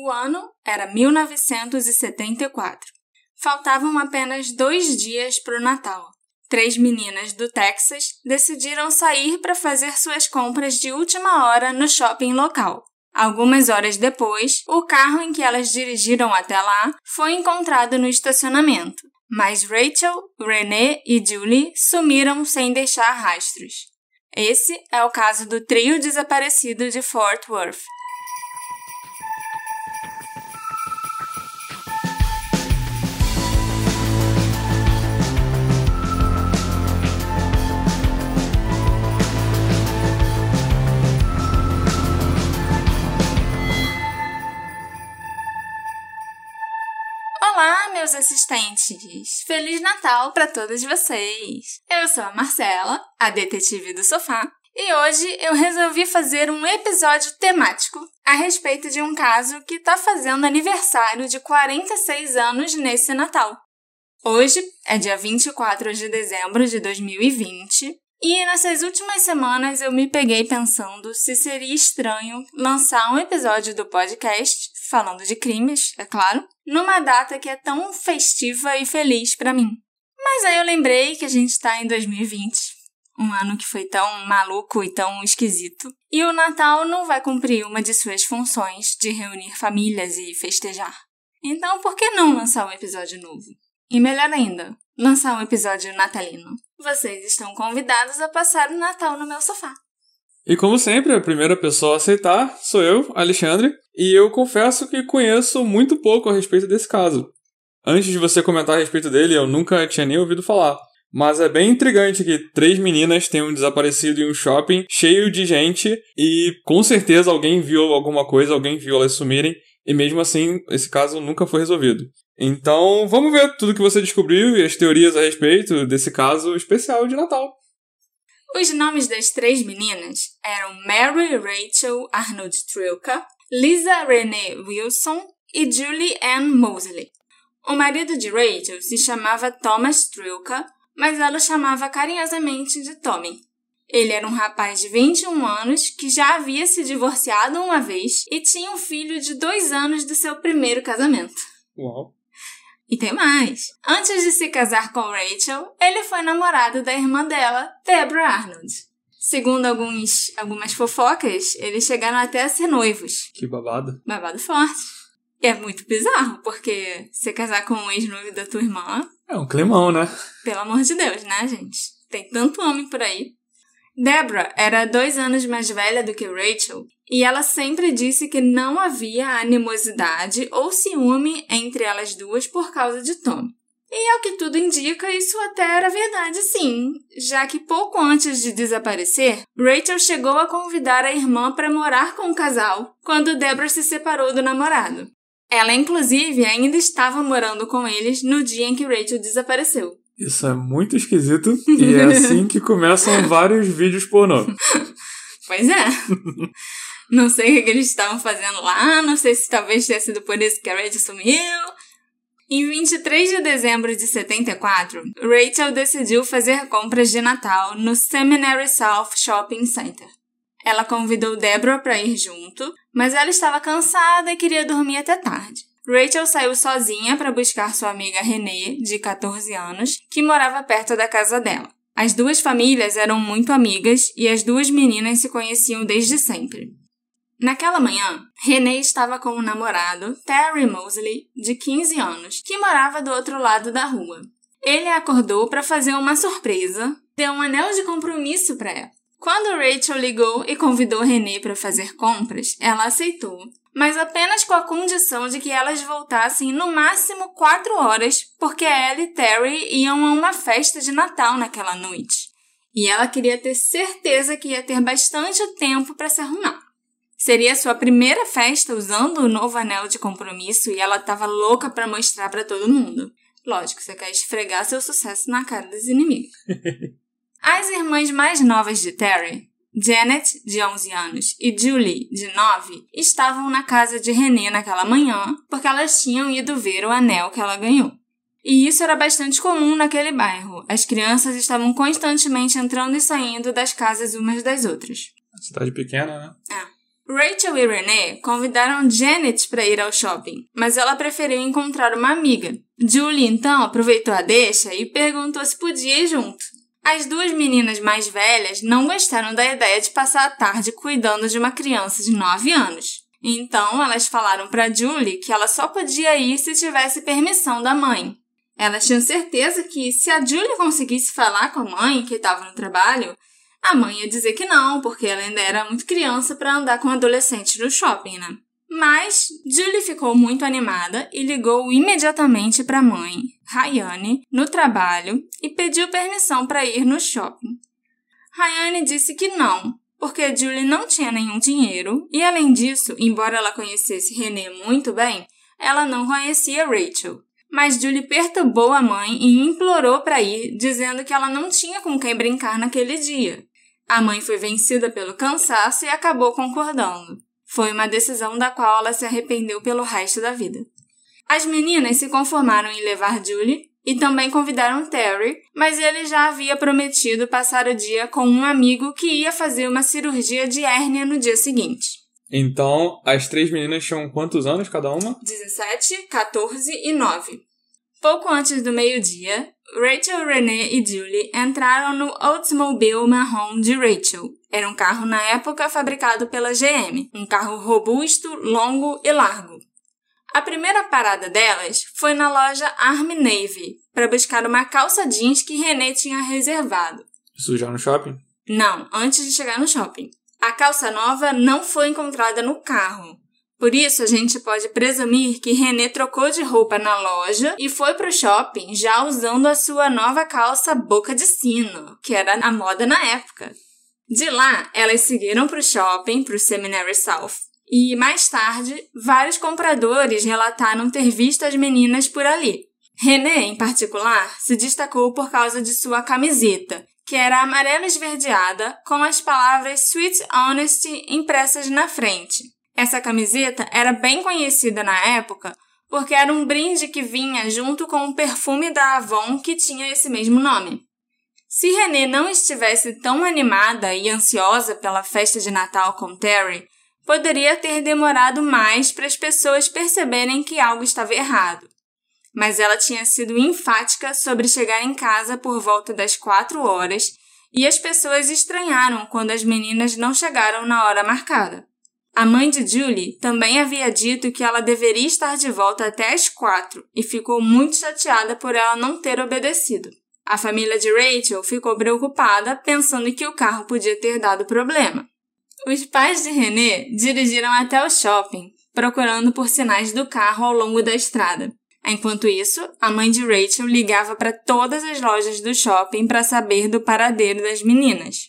O ano era 1974. Faltavam apenas dois dias para o Natal. Três meninas do Texas decidiram sair para fazer suas compras de última hora no shopping local. Algumas horas depois, o carro em que elas dirigiram até lá foi encontrado no estacionamento, mas Rachel, Renee e Julie sumiram sem deixar rastros. Esse é o caso do trio desaparecido de Fort Worth. Meus assistentes! Feliz Natal para todos vocês! Eu sou a Marcela, a detetive do sofá, e hoje eu resolvi fazer um episódio temático a respeito de um caso que está fazendo aniversário de 46 anos nesse Natal. Hoje é dia 24 de dezembro de 2020 e nessas últimas semanas eu me peguei pensando se seria estranho lançar um episódio do podcast falando de crimes, é claro, numa data que é tão festiva e feliz para mim. Mas aí eu lembrei que a gente está em 2020, um ano que foi tão maluco e tão esquisito, e o Natal não vai cumprir uma de suas funções de reunir famílias e festejar. Então, por que não lançar um episódio novo? E melhor ainda, lançar um episódio natalino. Vocês estão convidados a passar o Natal no meu sofá. E como sempre, a primeira pessoa a aceitar sou eu, Alexandre, e eu confesso que conheço muito pouco a respeito desse caso. Antes de você comentar a respeito dele, eu nunca tinha nem ouvido falar. Mas é bem intrigante que três meninas tenham desaparecido em um shopping cheio de gente e com certeza alguém viu alguma coisa, alguém viu elas sumirem e mesmo assim esse caso nunca foi resolvido. Então vamos ver tudo que você descobriu e as teorias a respeito desse caso especial de Natal. Os nomes das três meninas eram Mary Rachel Arnold Trilka, Lisa Renee Wilson e Julie Ann Mosley. O marido de Rachel se chamava Thomas Trilka, mas ela chamava carinhosamente de Tommy. Ele era um rapaz de 21 anos que já havia se divorciado uma vez e tinha um filho de dois anos do seu primeiro casamento. Uau! E tem mais. Antes de se casar com Rachel, ele foi namorado da irmã dela, Deborah Arnold. Segundo alguns, algumas fofocas, eles chegaram até a ser noivos. Que babado. Babado forte. E é muito bizarro, porque se casar com um ex-noivo da tua irmã. É um climão, né? Pelo amor de Deus, né, gente? Tem tanto homem por aí. Deborah era dois anos mais velha do que Rachel e ela sempre disse que não havia animosidade ou ciúme entre elas duas por causa de Tom. E ao que tudo indica, isso até era verdade sim, já que pouco antes de desaparecer, Rachel chegou a convidar a irmã para morar com o casal quando Deborah se separou do namorado. Ela, inclusive, ainda estava morando com eles no dia em que Rachel desapareceu. Isso é muito esquisito e é assim que começam vários vídeos pornô. Pois é. Não sei o que eles estavam fazendo lá, não sei se talvez tenha sido por isso que a Rachel sumiu. Em 23 de dezembro de 74, Rachel decidiu fazer compras de Natal no Seminary South Shopping Center. Ela convidou Deborah para ir junto, mas ela estava cansada e queria dormir até tarde. Rachel saiu sozinha para buscar sua amiga Renee, de 14 anos, que morava perto da casa dela. As duas famílias eram muito amigas e as duas meninas se conheciam desde sempre. Naquela manhã, Renee estava com o namorado, Terry Mosley, de 15 anos, que morava do outro lado da rua. Ele acordou para fazer uma surpresa, deu um anel de compromisso para ela. Quando Rachel ligou e convidou Renee para fazer compras, ela aceitou mas apenas com a condição de que elas voltassem no máximo quatro horas, porque ela e Terry iam a uma festa de Natal naquela noite. E ela queria ter certeza que ia ter bastante tempo para se arrumar. Seria sua primeira festa usando o novo anel de compromisso e ela estava louca para mostrar para todo mundo. Lógico, você quer esfregar seu sucesso na cara dos inimigos. As irmãs mais novas de Terry, Janet, de 11 anos, e Julie, de 9, estavam na casa de René naquela manhã porque elas tinham ido ver o anel que ela ganhou. E isso era bastante comum naquele bairro. As crianças estavam constantemente entrando e saindo das casas umas das outras. Cidade pequena, né? É. Rachel e Renee convidaram Janet para ir ao shopping, mas ela preferiu encontrar uma amiga. Julie então aproveitou a deixa e perguntou se podia ir junto. As duas meninas mais velhas não gostaram da ideia de passar a tarde cuidando de uma criança de 9 anos. Então elas falaram para Julie que ela só podia ir se tivesse permissão da mãe. Elas tinham certeza que se a Julie conseguisse falar com a mãe que estava no trabalho, a mãe ia dizer que não, porque ela ainda era muito criança para andar com adolescentes no shopping, né? Mas Julie ficou muito animada e ligou imediatamente para a mãe, Rayane, no trabalho e pediu permissão para ir no shopping. Rayane disse que não, porque Julie não tinha nenhum dinheiro e, além disso, embora ela conhecesse René muito bem, ela não conhecia Rachel. Mas Julie perturbou a mãe e implorou para ir, dizendo que ela não tinha com quem brincar naquele dia. A mãe foi vencida pelo cansaço e acabou concordando. Foi uma decisão da qual ela se arrependeu pelo resto da vida. As meninas se conformaram em levar Julie e também convidaram Terry, mas ele já havia prometido passar o dia com um amigo que ia fazer uma cirurgia de hérnia no dia seguinte. Então, as três meninas tinham quantos anos cada uma? 17, 14 e 9. Pouco antes do meio-dia, Rachel, Renee e Julie entraram no Oldsmobile marrom de Rachel. Era um carro na época fabricado pela GM, um carro robusto, longo e largo. A primeira parada delas foi na loja Army Navy para buscar uma calça jeans que Renee tinha reservado. Isso já no shopping? Não, antes de chegar no shopping. A calça nova não foi encontrada no carro, por isso, a gente pode presumir que René trocou de roupa na loja e foi pro shopping já usando a sua nova calça boca de sino, que era a moda na época. De lá, elas seguiram pro shopping, pro Seminary South. E mais tarde, vários compradores relataram ter visto as meninas por ali. René, em particular, se destacou por causa de sua camiseta, que era amarela esverdeada com as palavras Sweet Honesty impressas na frente. Essa camiseta era bem conhecida na época porque era um brinde que vinha junto com um perfume da Avon que tinha esse mesmo nome. Se Renée não estivesse tão animada e ansiosa pela festa de Natal com Terry, poderia ter demorado mais para as pessoas perceberem que algo estava errado. Mas ela tinha sido enfática sobre chegar em casa por volta das quatro horas e as pessoas estranharam quando as meninas não chegaram na hora marcada. A mãe de Julie também havia dito que ela deveria estar de volta até as quatro e ficou muito chateada por ela não ter obedecido. A família de Rachel ficou preocupada, pensando que o carro podia ter dado problema. Os pais de René dirigiram até o shopping, procurando por sinais do carro ao longo da estrada. Enquanto isso, a mãe de Rachel ligava para todas as lojas do shopping para saber do paradeiro das meninas.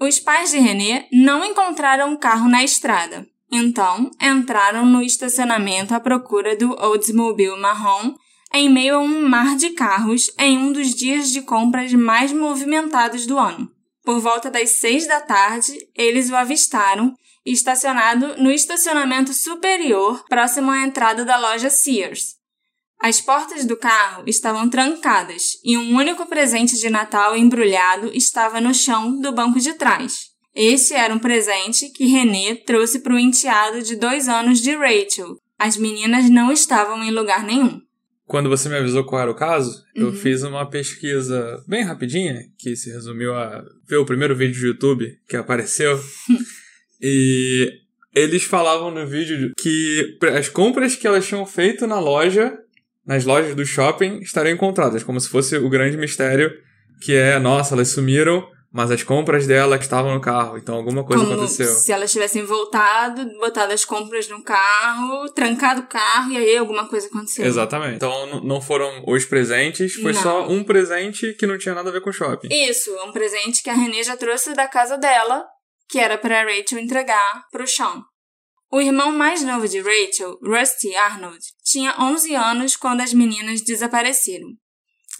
Os pais de René não encontraram o carro na estrada, então entraram no estacionamento à procura do Oldsmobile marrom em meio a um mar de carros em um dos dias de compras mais movimentados do ano. Por volta das seis da tarde, eles o avistaram estacionado no estacionamento superior próximo à entrada da loja Sears, as portas do carro estavam trancadas e um único presente de Natal embrulhado estava no chão do banco de trás. Esse era um presente que René trouxe para o enteado de dois anos de Rachel. As meninas não estavam em lugar nenhum. Quando você me avisou qual era o caso, uhum. eu fiz uma pesquisa bem rapidinha, que se resumiu a ver o primeiro vídeo do YouTube que apareceu. e eles falavam no vídeo que as compras que elas tinham feito na loja nas lojas do shopping estariam encontradas, como se fosse o grande mistério que é, nossa, elas sumiram, mas as compras dela que estavam no carro, então alguma coisa como aconteceu. Se elas tivessem voltado, botado as compras no carro, trancado o carro e aí alguma coisa aconteceu. Exatamente. Então não foram os presentes, foi não. só um presente que não tinha nada a ver com o shopping. Isso, um presente que a Renée já trouxe da casa dela, que era para Rachel entregar pro Sean. O irmão mais novo de Rachel, Rusty Arnold, tinha 11 anos quando as meninas desapareceram.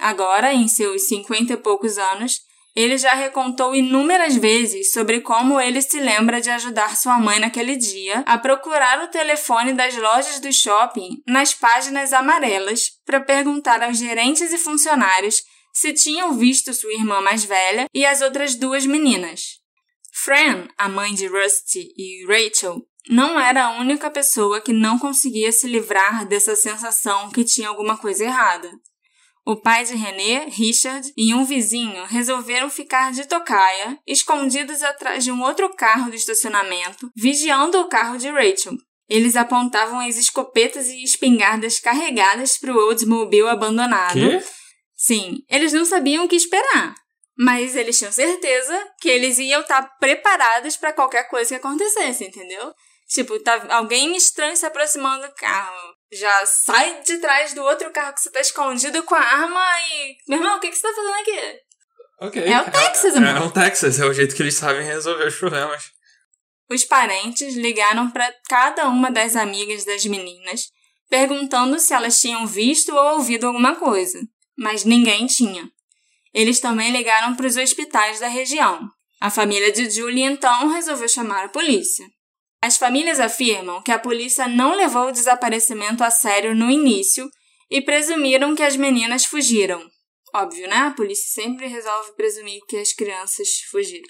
Agora, em seus cinquenta e poucos anos, ele já recontou inúmeras vezes sobre como ele se lembra de ajudar sua mãe naquele dia a procurar o telefone das lojas do shopping nas páginas amarelas para perguntar aos gerentes e funcionários se tinham visto sua irmã mais velha e as outras duas meninas. Fran, a mãe de Rusty e Rachel, não era a única pessoa que não conseguia se livrar dessa sensação que tinha alguma coisa errada. O pai de René, Richard, e um vizinho resolveram ficar de tocaia, escondidos atrás de um outro carro do estacionamento, vigiando o carro de Rachel. Eles apontavam as escopetas e espingardas carregadas para o Oldsmobile abandonado. Quê? Sim, eles não sabiam o que esperar, mas eles tinham certeza que eles iam estar preparados para qualquer coisa que acontecesse, entendeu? Tipo, tá alguém estranho se aproximando do carro. Já sai de trás do outro carro que você tá escondido com a arma e. Meu irmão, o que, que você tá fazendo aqui? Ok. É o Texas, é, amor. É o Texas, é o jeito que eles sabem resolver os problemas. Os parentes ligaram para cada uma das amigas das meninas, perguntando se elas tinham visto ou ouvido alguma coisa, mas ninguém tinha. Eles também ligaram para os hospitais da região. A família de Julie então resolveu chamar a polícia. As famílias afirmam que a polícia não levou o desaparecimento a sério no início e presumiram que as meninas fugiram. Óbvio, né? A polícia sempre resolve presumir que as crianças fugiram.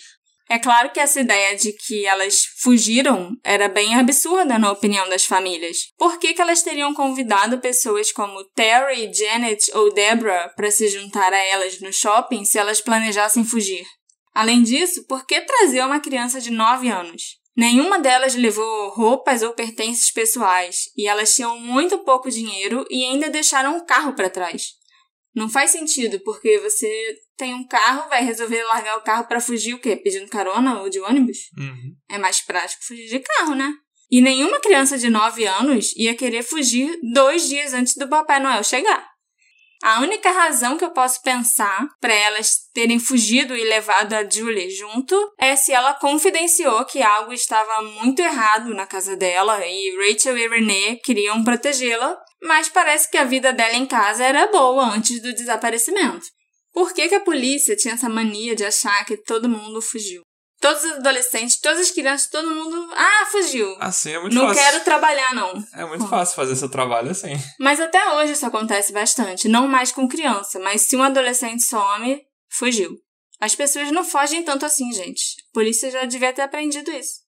É claro que essa ideia de que elas fugiram era bem absurda na opinião das famílias. Por que, que elas teriam convidado pessoas como Terry, Janet ou Deborah para se juntar a elas no shopping se elas planejassem fugir? Além disso, por que trazer uma criança de 9 anos? Nenhuma delas levou roupas ou pertences pessoais, e elas tinham muito pouco dinheiro e ainda deixaram um carro para trás. Não faz sentido, porque você tem um carro, vai resolver largar o carro para fugir o quê? Pedindo carona ou de ônibus? Uhum. É mais prático fugir de carro, né? E nenhuma criança de 9 anos ia querer fugir dois dias antes do Papai Noel chegar. A única razão que eu posso pensar para elas terem fugido e levado a Julie junto é se ela confidenciou que algo estava muito errado na casa dela e Rachel e Renee queriam protegê-la, mas parece que a vida dela em casa era boa antes do desaparecimento. Por que, que a polícia tinha essa mania de achar que todo mundo fugiu? Todos os adolescentes, todas as crianças, todo mundo. Ah, fugiu. Assim é muito não fácil. quero trabalhar, não. É muito fácil fazer seu trabalho assim. Mas até hoje isso acontece bastante. Não mais com criança, mas se um adolescente some, fugiu. As pessoas não fogem tanto assim, gente. A polícia já devia ter aprendido isso.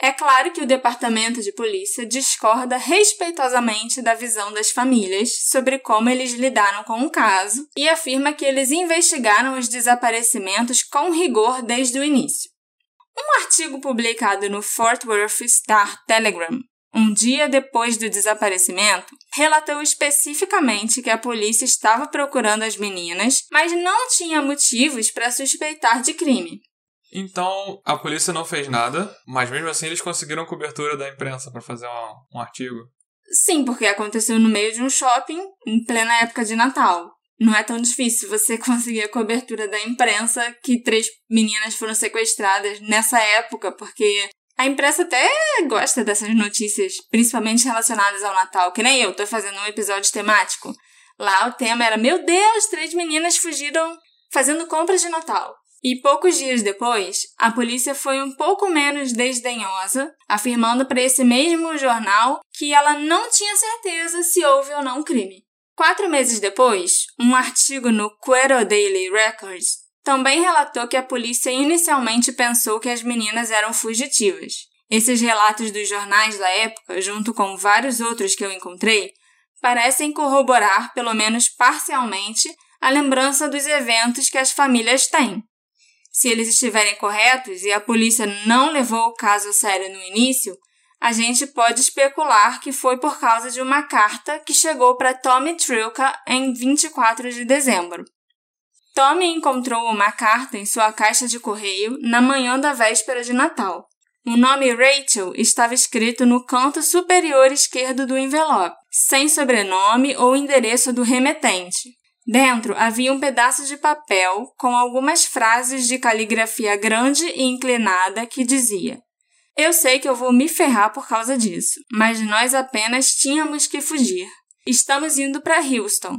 É claro que o departamento de polícia discorda respeitosamente da visão das famílias sobre como eles lidaram com o caso e afirma que eles investigaram os desaparecimentos com rigor desde o início. Um artigo publicado no Fort Worth Star Telegram, um dia depois do desaparecimento, relatou especificamente que a polícia estava procurando as meninas, mas não tinha motivos para suspeitar de crime. Então, a polícia não fez nada, mas mesmo assim eles conseguiram cobertura da imprensa para fazer um, um artigo. Sim, porque aconteceu no meio de um shopping, em plena época de Natal. Não é tão difícil você conseguir a cobertura da imprensa que três meninas foram sequestradas nessa época, porque a imprensa até gosta dessas notícias, principalmente relacionadas ao Natal, que nem eu, tô fazendo um episódio temático. Lá o tema era: Meu Deus, três meninas fugiram fazendo compras de Natal. E poucos dias depois, a polícia foi um pouco menos desdenhosa, afirmando para esse mesmo jornal que ela não tinha certeza se houve ou não crime. Quatro meses depois, um artigo no Quero Daily Records também relatou que a polícia inicialmente pensou que as meninas eram fugitivas. Esses relatos dos jornais da época, junto com vários outros que eu encontrei, parecem corroborar, pelo menos parcialmente, a lembrança dos eventos que as famílias têm. Se eles estiverem corretos e a polícia não levou o caso a sério no início, a gente pode especular que foi por causa de uma carta que chegou para Tommy Trilka em 24 de dezembro. Tommy encontrou uma carta em sua caixa de correio na manhã da véspera de Natal. O nome Rachel estava escrito no canto superior esquerdo do envelope, sem sobrenome ou endereço do remetente. Dentro havia um pedaço de papel com algumas frases de caligrafia grande e inclinada que dizia: Eu sei que eu vou me ferrar por causa disso, mas nós apenas tínhamos que fugir. Estamos indo para Houston.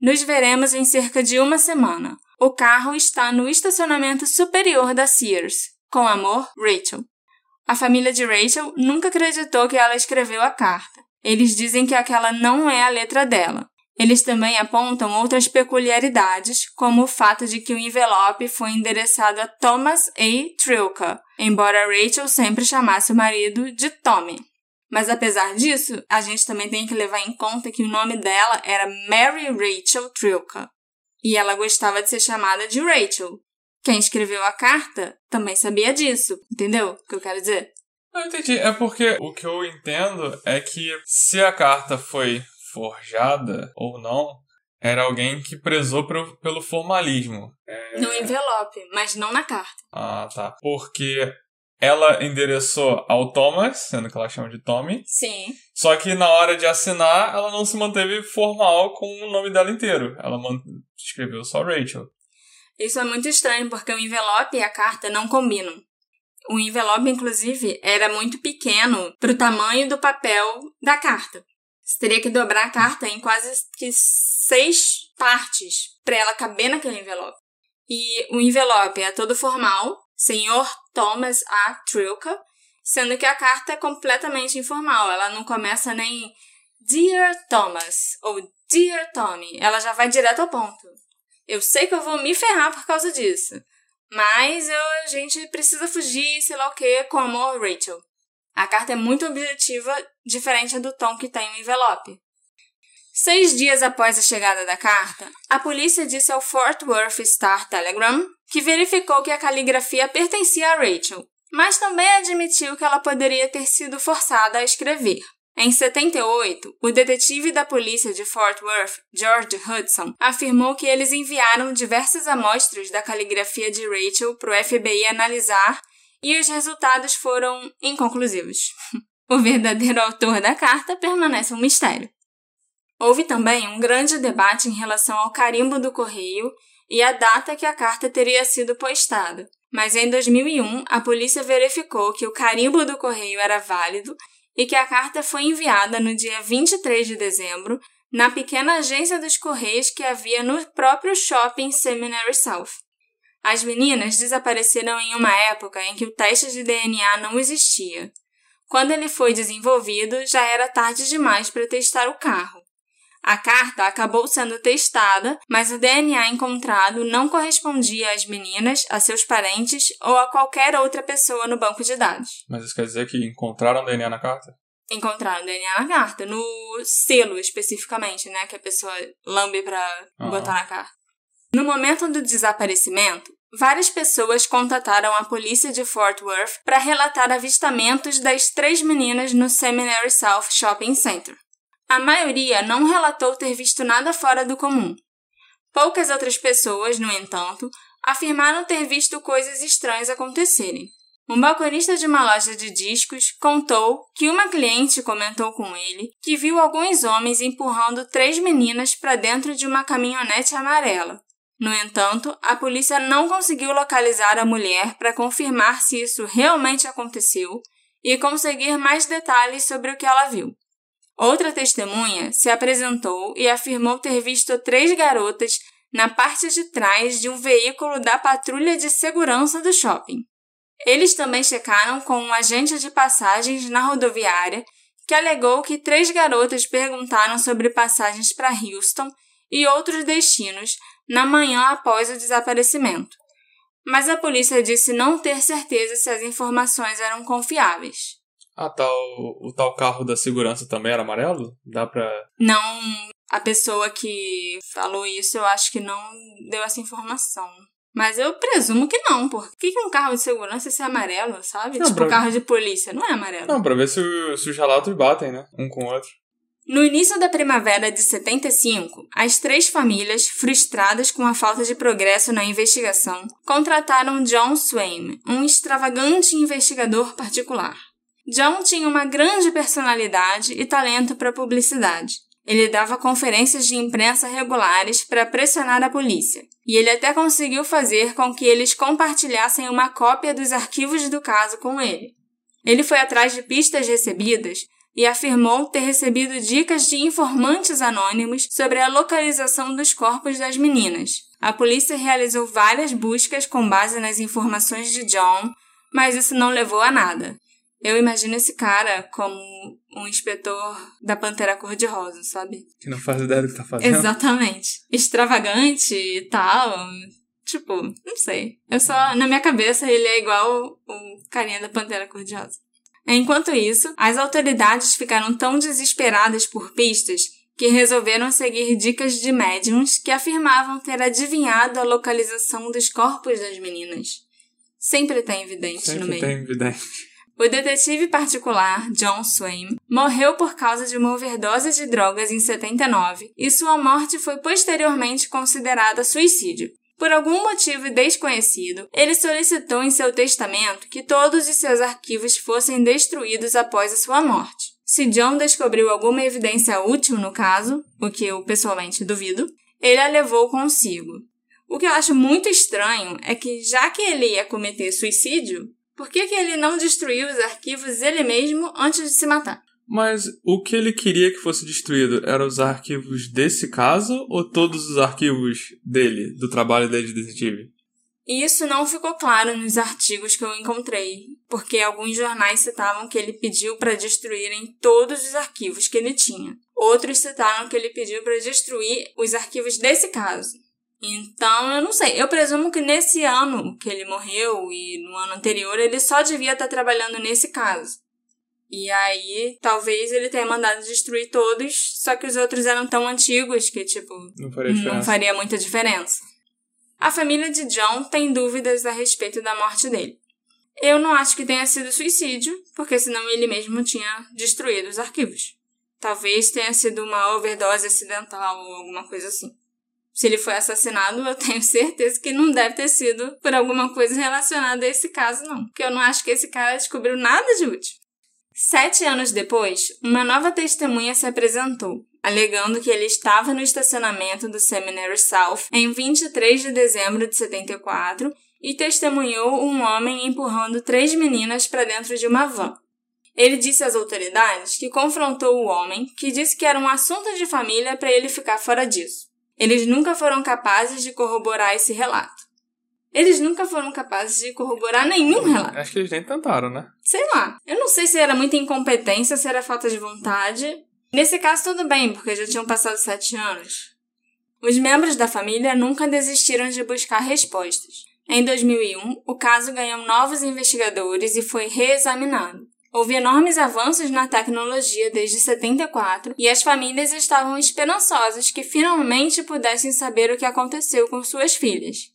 Nos veremos em cerca de uma semana. O carro está no estacionamento superior da Sears. Com amor, Rachel. A família de Rachel nunca acreditou que ela escreveu a carta. Eles dizem que aquela não é a letra dela. Eles também apontam outras peculiaridades, como o fato de que o envelope foi endereçado a Thomas A. Trilka, embora Rachel sempre chamasse o marido de Tommy. Mas apesar disso, a gente também tem que levar em conta que o nome dela era Mary Rachel Trilka. E ela gostava de ser chamada de Rachel. Quem escreveu a carta também sabia disso, entendeu o que eu quero dizer? Não entendi. É porque o que eu entendo é que se a carta foi forjada ou não, era alguém que prezou pro, pelo formalismo. É... No envelope, mas não na carta. Ah, tá. Porque ela endereçou ao Thomas, sendo que ela chama de Tommy. Sim. Só que na hora de assinar, ela não se manteve formal com o nome dela inteiro. Ela escreveu só Rachel. Isso é muito estranho, porque o envelope e a carta não combinam. O envelope, inclusive, era muito pequeno para o tamanho do papel da carta. Você teria que dobrar a carta em quase que seis partes para ela caber naquele envelope. E o envelope é todo formal, Senhor Thomas A. Trilka, sendo que a carta é completamente informal. Ela não começa nem Dear Thomas ou Dear Tommy. Ela já vai direto ao ponto. Eu sei que eu vou me ferrar por causa disso. Mas eu, a gente precisa fugir, sei lá o que, como Rachel. A carta é muito objetiva, diferente do tom que tem o envelope. Seis dias após a chegada da carta, a polícia disse ao Fort Worth Star Telegram que verificou que a caligrafia pertencia a Rachel, mas também admitiu que ela poderia ter sido forçada a escrever. Em 78, o detetive da polícia de Fort Worth, George Hudson, afirmou que eles enviaram diversas amostras da caligrafia de Rachel para o FBI analisar e os resultados foram inconclusivos. o verdadeiro autor da carta permanece um mistério. Houve também um grande debate em relação ao carimbo do correio e a data que a carta teria sido postada. Mas em 2001, a polícia verificou que o carimbo do correio era válido e que a carta foi enviada no dia 23 de dezembro na pequena agência dos Correios que havia no próprio shopping Seminary South. As meninas desapareceram em uma época em que o teste de DNA não existia. Quando ele foi desenvolvido, já era tarde demais para testar o carro. A carta acabou sendo testada, mas o DNA encontrado não correspondia às meninas, a seus parentes ou a qualquer outra pessoa no banco de dados. Mas isso quer dizer que encontraram DNA na carta? Encontraram DNA na carta, no selo especificamente, né, que a pessoa lambe para uhum. botar na carta. No momento do desaparecimento, várias pessoas contataram a polícia de Fort Worth para relatar avistamentos das três meninas no Seminary South Shopping Center. A maioria não relatou ter visto nada fora do comum. Poucas outras pessoas, no entanto, afirmaram ter visto coisas estranhas acontecerem. Um balconista de uma loja de discos contou que uma cliente comentou com ele que viu alguns homens empurrando três meninas para dentro de uma caminhonete amarela. No entanto, a polícia não conseguiu localizar a mulher para confirmar se isso realmente aconteceu e conseguir mais detalhes sobre o que ela viu. Outra testemunha se apresentou e afirmou ter visto três garotas na parte de trás de um veículo da patrulha de segurança do shopping. Eles também checaram com um agente de passagens na rodoviária que alegou que três garotas perguntaram sobre passagens para Houston e outros destinos na manhã após o desaparecimento. Mas a polícia disse não ter certeza se as informações eram confiáveis. Ah, tá. O, o tal carro da segurança também era amarelo? Dá pra. Não. A pessoa que falou isso, eu acho que não deu essa informação. Mas eu presumo que não, por que, que um carro de segurança é amarelo, sabe? Não, tipo, pra... carro de polícia, não é amarelo. Não, pra ver se, se os relatos batem, né? Um com o outro. No início da primavera de 75, as três famílias, frustradas com a falta de progresso na investigação, contrataram John Swain, um extravagante investigador particular. John tinha uma grande personalidade e talento para publicidade. Ele dava conferências de imprensa regulares para pressionar a polícia, e ele até conseguiu fazer com que eles compartilhassem uma cópia dos arquivos do caso com ele. Ele foi atrás de pistas recebidas e afirmou ter recebido dicas de informantes anônimos sobre a localização dos corpos das meninas. A polícia realizou várias buscas com base nas informações de John, mas isso não levou a nada. Eu imagino esse cara como um inspetor da Pantera Cor-de-Rosa, sabe? Que não faz ideia do que tá fazendo. Exatamente. Extravagante e tal. Tipo, não sei. Eu só, na minha cabeça, ele é igual o carinha da Pantera Cor-de-Rosa. Enquanto isso, as autoridades ficaram tão desesperadas por pistas que resolveram seguir dicas de médiums que afirmavam ter adivinhado a localização dos corpos das meninas. Sempre tem evidente Sempre no meio. tem evidente. O detetive particular, John Swain, morreu por causa de uma overdose de drogas em 79 e sua morte foi posteriormente considerada suicídio. Por algum motivo desconhecido, ele solicitou em seu testamento que todos os seus arquivos fossem destruídos após a sua morte. Se John descobriu alguma evidência útil no caso, o que eu pessoalmente duvido, ele a levou consigo. O que eu acho muito estranho é que, já que ele ia cometer suicídio, por que, que ele não destruiu os arquivos ele mesmo antes de se matar? Mas o que ele queria que fosse destruído eram os arquivos desse caso ou todos os arquivos dele, do trabalho dele de detetive? Isso não ficou claro nos artigos que eu encontrei, porque alguns jornais citavam que ele pediu para destruírem todos os arquivos que ele tinha. Outros citaram que ele pediu para destruir os arquivos desse caso. Então, eu não sei. Eu presumo que nesse ano que ele morreu e no ano anterior ele só devia estar trabalhando nesse caso. E aí, talvez ele tenha mandado destruir todos, só que os outros eram tão antigos que, tipo, Não faria diferença. não faria muita diferença. A família de John tem dúvidas a respeito da morte dele. Eu não acho que tenha sido suicídio, porque senão ele mesmo tinha destruído os arquivos. Talvez tenha sido uma overdose acidental ou alguma coisa assim. Se ele foi assassinado, eu tenho certeza que não deve ter sido por alguma coisa relacionada a esse caso, não. Porque eu não acho que esse cara descobriu nada de útil. Sete anos depois, uma nova testemunha se apresentou, alegando que ele estava no estacionamento do Seminary South em 23 de dezembro de 74 e testemunhou um homem empurrando três meninas para dentro de uma van. Ele disse às autoridades que confrontou o homem, que disse que era um assunto de família para ele ficar fora disso. Eles nunca foram capazes de corroborar esse relato. Eles nunca foram capazes de corroborar nenhum relato. Acho que eles nem tentaram, né? Sei lá. Eu não sei se era muita incompetência, se era falta de vontade. Nesse caso, tudo bem, porque já tinham passado sete anos. Os membros da família nunca desistiram de buscar respostas. Em 2001, o caso ganhou novos investigadores e foi reexaminado. Houve enormes avanços na tecnologia desde 74 e as famílias estavam esperançosas que finalmente pudessem saber o que aconteceu com suas filhas.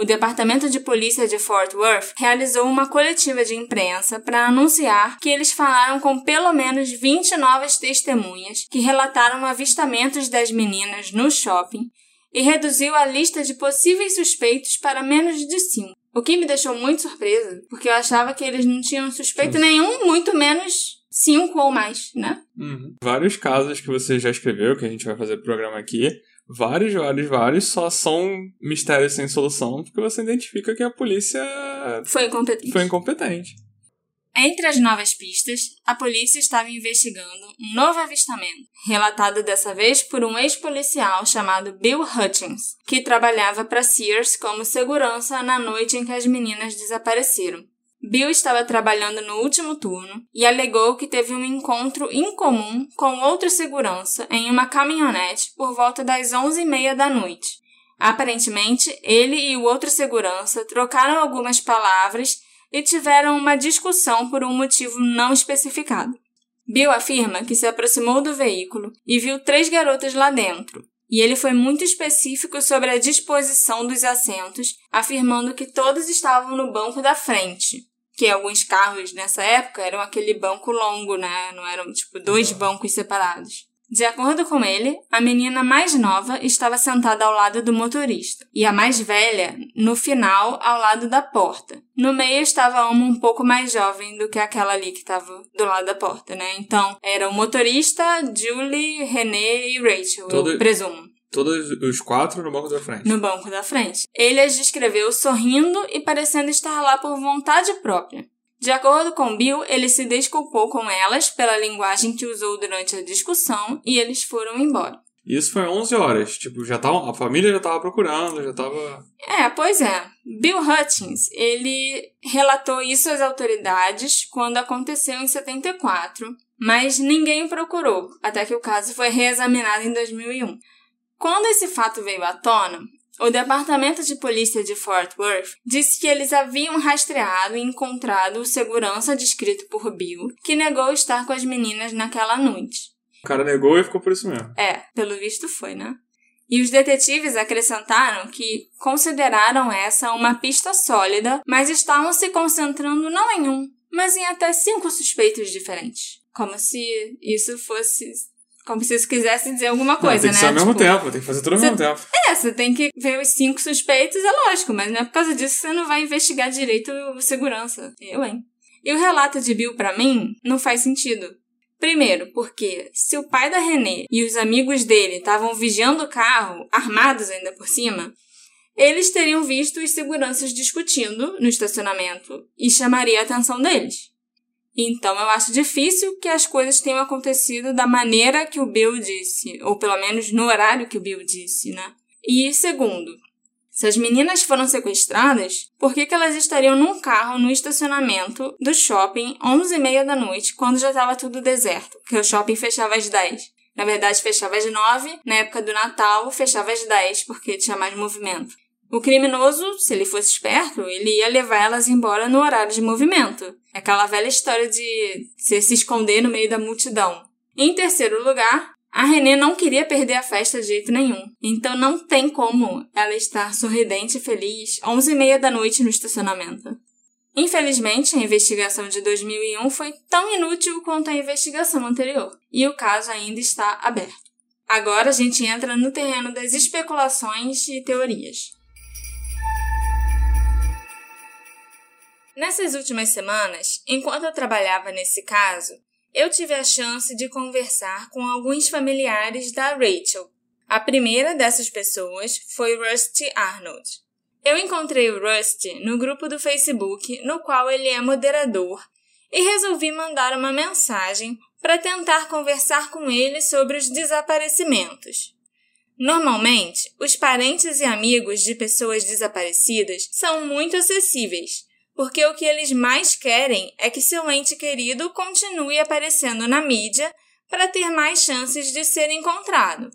O Departamento de Polícia de Fort Worth realizou uma coletiva de imprensa para anunciar que eles falaram com pelo menos 20 novas testemunhas que relataram avistamentos das meninas no shopping e reduziu a lista de possíveis suspeitos para menos de 5. O que me deixou muito surpresa, porque eu achava que eles não tinham suspeito nenhum, muito menos cinco ou mais, né? Uhum. Vários casos que você já escreveu, que a gente vai fazer programa aqui, vários, vários, vários, só são mistérios sem solução, porque você identifica que a polícia Foi incompetente. foi incompetente. Entre as novas pistas, a polícia estava investigando um novo avistamento, relatado dessa vez por um ex-policial chamado Bill Hutchins, que trabalhava para Sears como segurança na noite em que as meninas desapareceram. Bill estava trabalhando no último turno e alegou que teve um encontro incomum com outro segurança em uma caminhonete por volta das 11h30 da noite. Aparentemente, ele e o outro segurança trocaram algumas palavras e tiveram uma discussão por um motivo não especificado. Bill afirma que se aproximou do veículo e viu três garotas lá dentro, e ele foi muito específico sobre a disposição dos assentos, afirmando que todos estavam no banco da frente. Que alguns carros nessa época eram aquele banco longo, né? Não eram tipo dois bancos separados. De acordo com ele, a menina mais nova estava sentada ao lado do motorista e a mais velha no final ao lado da porta. No meio estava uma um pouco mais jovem do que aquela ali que estava do lado da porta, né? Então era o motorista, Julie, René e Rachel, Todo- eu presumo, Todos os quatro no banco da frente. no banco da frente. Ele as descreveu sorrindo e parecendo estar lá por vontade própria. De acordo com Bill, ele se desculpou com elas pela linguagem que usou durante a discussão e eles foram embora. Isso foi 11 horas. Tipo, já tava, a família já tava procurando, já tava. É, pois é. Bill Hutchins, ele relatou isso às autoridades quando aconteceu em 74, mas ninguém procurou, até que o caso foi reexaminado em 2001. Quando esse fato veio à tona, o Departamento de Polícia de Fort Worth disse que eles haviam rastreado e encontrado o segurança descrito por Bill, que negou estar com as meninas naquela noite. O cara negou e ficou por isso mesmo. É, pelo visto foi, né? E os detetives acrescentaram que consideraram essa uma pista sólida, mas estavam se concentrando não em um, mas em até cinco suspeitos diferentes. Como se isso fosse como se isso quisesse dizer alguma coisa, não, tem que né? ser ao mesmo Tipo, tempo, tem que fazer tudo ao mesmo tempo. É, você tem que ver os cinco suspeitos, é lógico, mas não é por causa disso que você não vai investigar direito o segurança. Eu, hein? E o relato de Bill, pra mim, não faz sentido. Primeiro, porque se o pai da René e os amigos dele estavam vigiando o carro, armados ainda por cima, eles teriam visto os seguranças discutindo no estacionamento e chamaria a atenção deles. Então eu acho difícil que as coisas tenham acontecido da maneira que o Bill disse, ou pelo menos no horário que o Bill disse, né? E segundo, se as meninas foram sequestradas, por que, que elas estariam num carro no estacionamento do shopping 11h30 da noite, quando já estava tudo deserto? Porque o shopping fechava às 10. Na verdade, fechava às 9, na época do Natal, fechava às 10, porque tinha mais movimento. O criminoso, se ele fosse esperto, ele ia levar elas embora no horário de movimento. É Aquela velha história de você se esconder no meio da multidão. Em terceiro lugar, a Renée não queria perder a festa de jeito nenhum. Então não tem como ela estar sorridente e feliz 11h30 da noite no estacionamento. Infelizmente, a investigação de 2001 foi tão inútil quanto a investigação anterior, e o caso ainda está aberto. Agora a gente entra no terreno das especulações e teorias. Nessas últimas semanas, enquanto eu trabalhava nesse caso, eu tive a chance de conversar com alguns familiares da Rachel. A primeira dessas pessoas foi Rusty Arnold. Eu encontrei o Rusty no grupo do Facebook, no qual ele é moderador, e resolvi mandar uma mensagem para tentar conversar com ele sobre os desaparecimentos. Normalmente, os parentes e amigos de pessoas desaparecidas são muito acessíveis, porque o que eles mais querem é que seu ente querido continue aparecendo na mídia para ter mais chances de ser encontrado.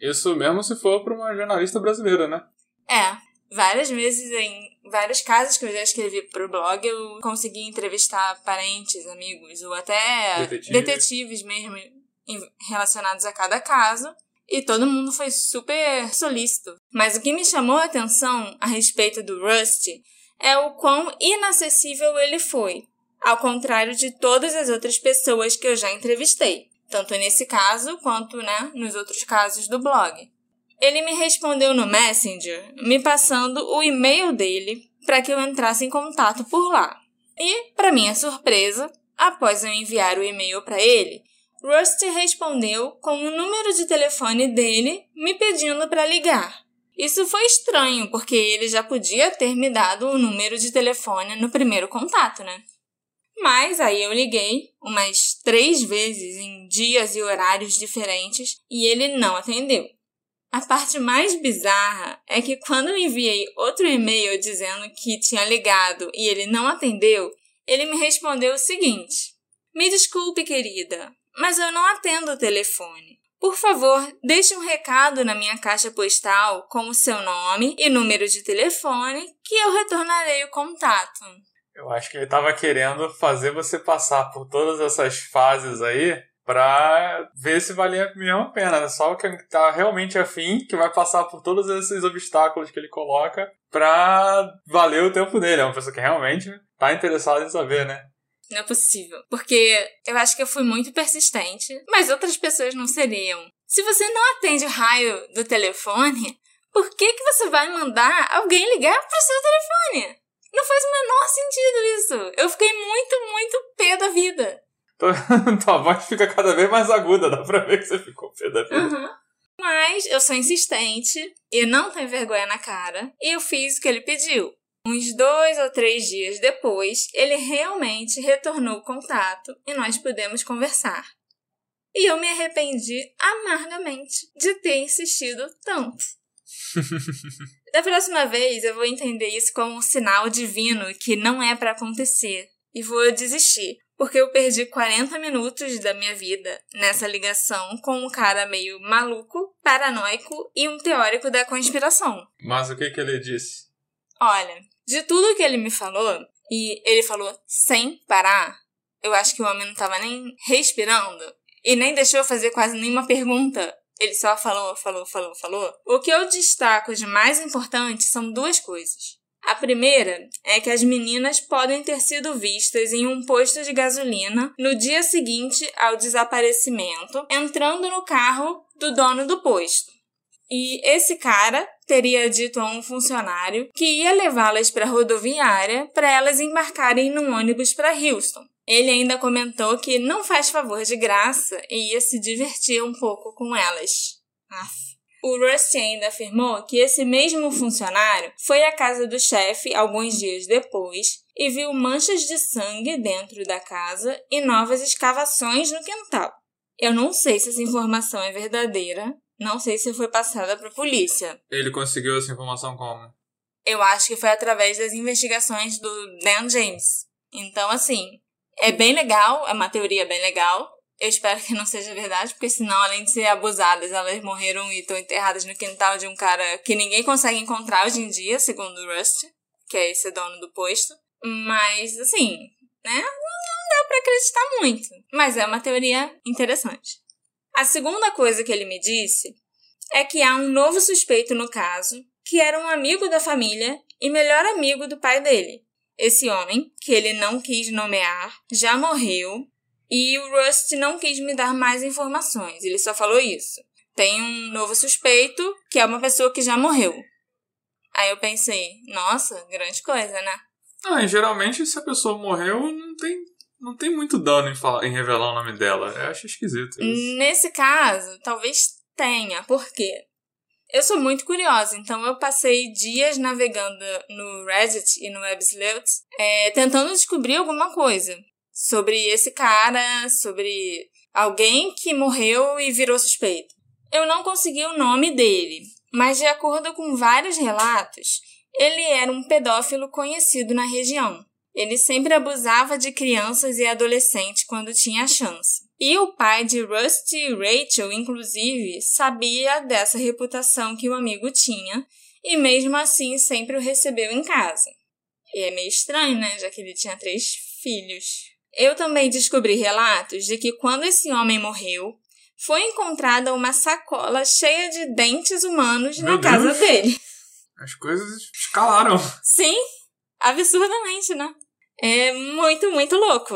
Isso mesmo se for pra uma jornalista brasileira, né? É, várias vezes em vários casos que eu já escrevi pro blog, eu consegui entrevistar parentes, amigos ou até Detetive. detetives mesmo relacionados a cada caso. E todo mundo foi super solícito. Mas o que me chamou a atenção a respeito do Rusty é o quão inacessível ele foi, ao contrário de todas as outras pessoas que eu já entrevistei, tanto nesse caso quanto né, nos outros casos do blog. Ele me respondeu no Messenger, me passando o e-mail dele para que eu entrasse em contato por lá. E, para minha surpresa, após eu enviar o e-mail para ele, Rusty respondeu com o número de telefone dele me pedindo para ligar. Isso foi estranho, porque ele já podia ter me dado o número de telefone no primeiro contato, né? Mas aí eu liguei umas três vezes em dias e horários diferentes e ele não atendeu. A parte mais bizarra é que quando eu enviei outro e-mail dizendo que tinha ligado e ele não atendeu, ele me respondeu o seguinte: Me desculpe, querida, mas eu não atendo o telefone. Por favor, deixe um recado na minha caixa postal com o seu nome e número de telefone que eu retornarei o contato. Eu acho que ele tava querendo fazer você passar por todas essas fases aí pra ver se valia mesmo a pena. né? Só quem tá realmente afim, que vai passar por todos esses obstáculos que ele coloca pra valer o tempo dele. É uma pessoa que realmente tá interessada em saber, né? Não é possível. Porque eu acho que eu fui muito persistente, mas outras pessoas não seriam. Se você não atende o raio do telefone, por que, que você vai mandar alguém ligar pro seu telefone? Não faz o menor sentido isso. Eu fiquei muito, muito pé da vida. Tua voz fica cada vez mais aguda, dá pra ver que você ficou pé da vida. Uhum. Mas eu sou insistente e não tenho vergonha na cara. E eu fiz o que ele pediu. Uns dois ou três dias depois, ele realmente retornou o contato e nós pudemos conversar. E eu me arrependi amargamente de ter insistido tanto. da próxima vez eu vou entender isso como um sinal divino que não é para acontecer e vou desistir, porque eu perdi 40 minutos da minha vida nessa ligação com um cara meio maluco, paranoico e um teórico da conspiração. Mas o que, que ele disse? Olha, de tudo que ele me falou, e ele falou sem parar, eu acho que o homem não tava nem respirando e nem deixou eu fazer quase nenhuma pergunta. Ele só falou, falou, falou, falou. O que eu destaco de mais importante são duas coisas. A primeira é que as meninas podem ter sido vistas em um posto de gasolina no dia seguinte ao desaparecimento, entrando no carro do dono do posto. E esse cara teria dito a um funcionário que ia levá-las para a rodoviária para elas embarcarem num ônibus para Houston. Ele ainda comentou que não faz favor de graça e ia se divertir um pouco com elas. Aff. O Rusty ainda afirmou que esse mesmo funcionário foi à casa do chefe alguns dias depois e viu manchas de sangue dentro da casa e novas escavações no quintal. Eu não sei se essa informação é verdadeira, não sei se foi passada para a polícia. Ele conseguiu essa informação como? Eu acho que foi através das investigações do Dan James. Então, assim, é bem legal, é uma teoria bem legal. Eu espero que não seja verdade, porque senão, além de ser abusadas, elas morreram e estão enterradas no quintal de um cara que ninguém consegue encontrar hoje em dia, segundo o Rust, que é esse dono do posto. Mas, assim, né? Não dá para acreditar muito. Mas é uma teoria interessante. A segunda coisa que ele me disse é que há um novo suspeito no caso, que era um amigo da família e melhor amigo do pai dele. Esse homem, que ele não quis nomear, já morreu e o Rust não quis me dar mais informações, ele só falou isso. Tem um novo suspeito, que é uma pessoa que já morreu. Aí eu pensei, nossa, grande coisa, né? Ah, geralmente se a pessoa morreu, não tem, não tem muito dano em, falar, em revelar o nome dela. Eu acho esquisito isso. Nesse caso, talvez tenha. Por quê? Eu sou muito curiosa, então eu passei dias navegando no Reddit e no WebSleuth é, tentando descobrir alguma coisa sobre esse cara, sobre alguém que morreu e virou suspeito. Eu não consegui o nome dele, mas de acordo com vários relatos, ele era um pedófilo conhecido na região. Ele sempre abusava de crianças e adolescentes quando tinha a chance. E o pai de Rusty e Rachel, inclusive, sabia dessa reputação que o amigo tinha e mesmo assim sempre o recebeu em casa. E é meio estranho, né? Já que ele tinha três filhos. Eu também descobri relatos de que quando esse homem morreu, foi encontrada uma sacola cheia de dentes humanos Meu na casa Deus. dele. As coisas escalaram. Sim, absurdamente, né? É muito, muito louco.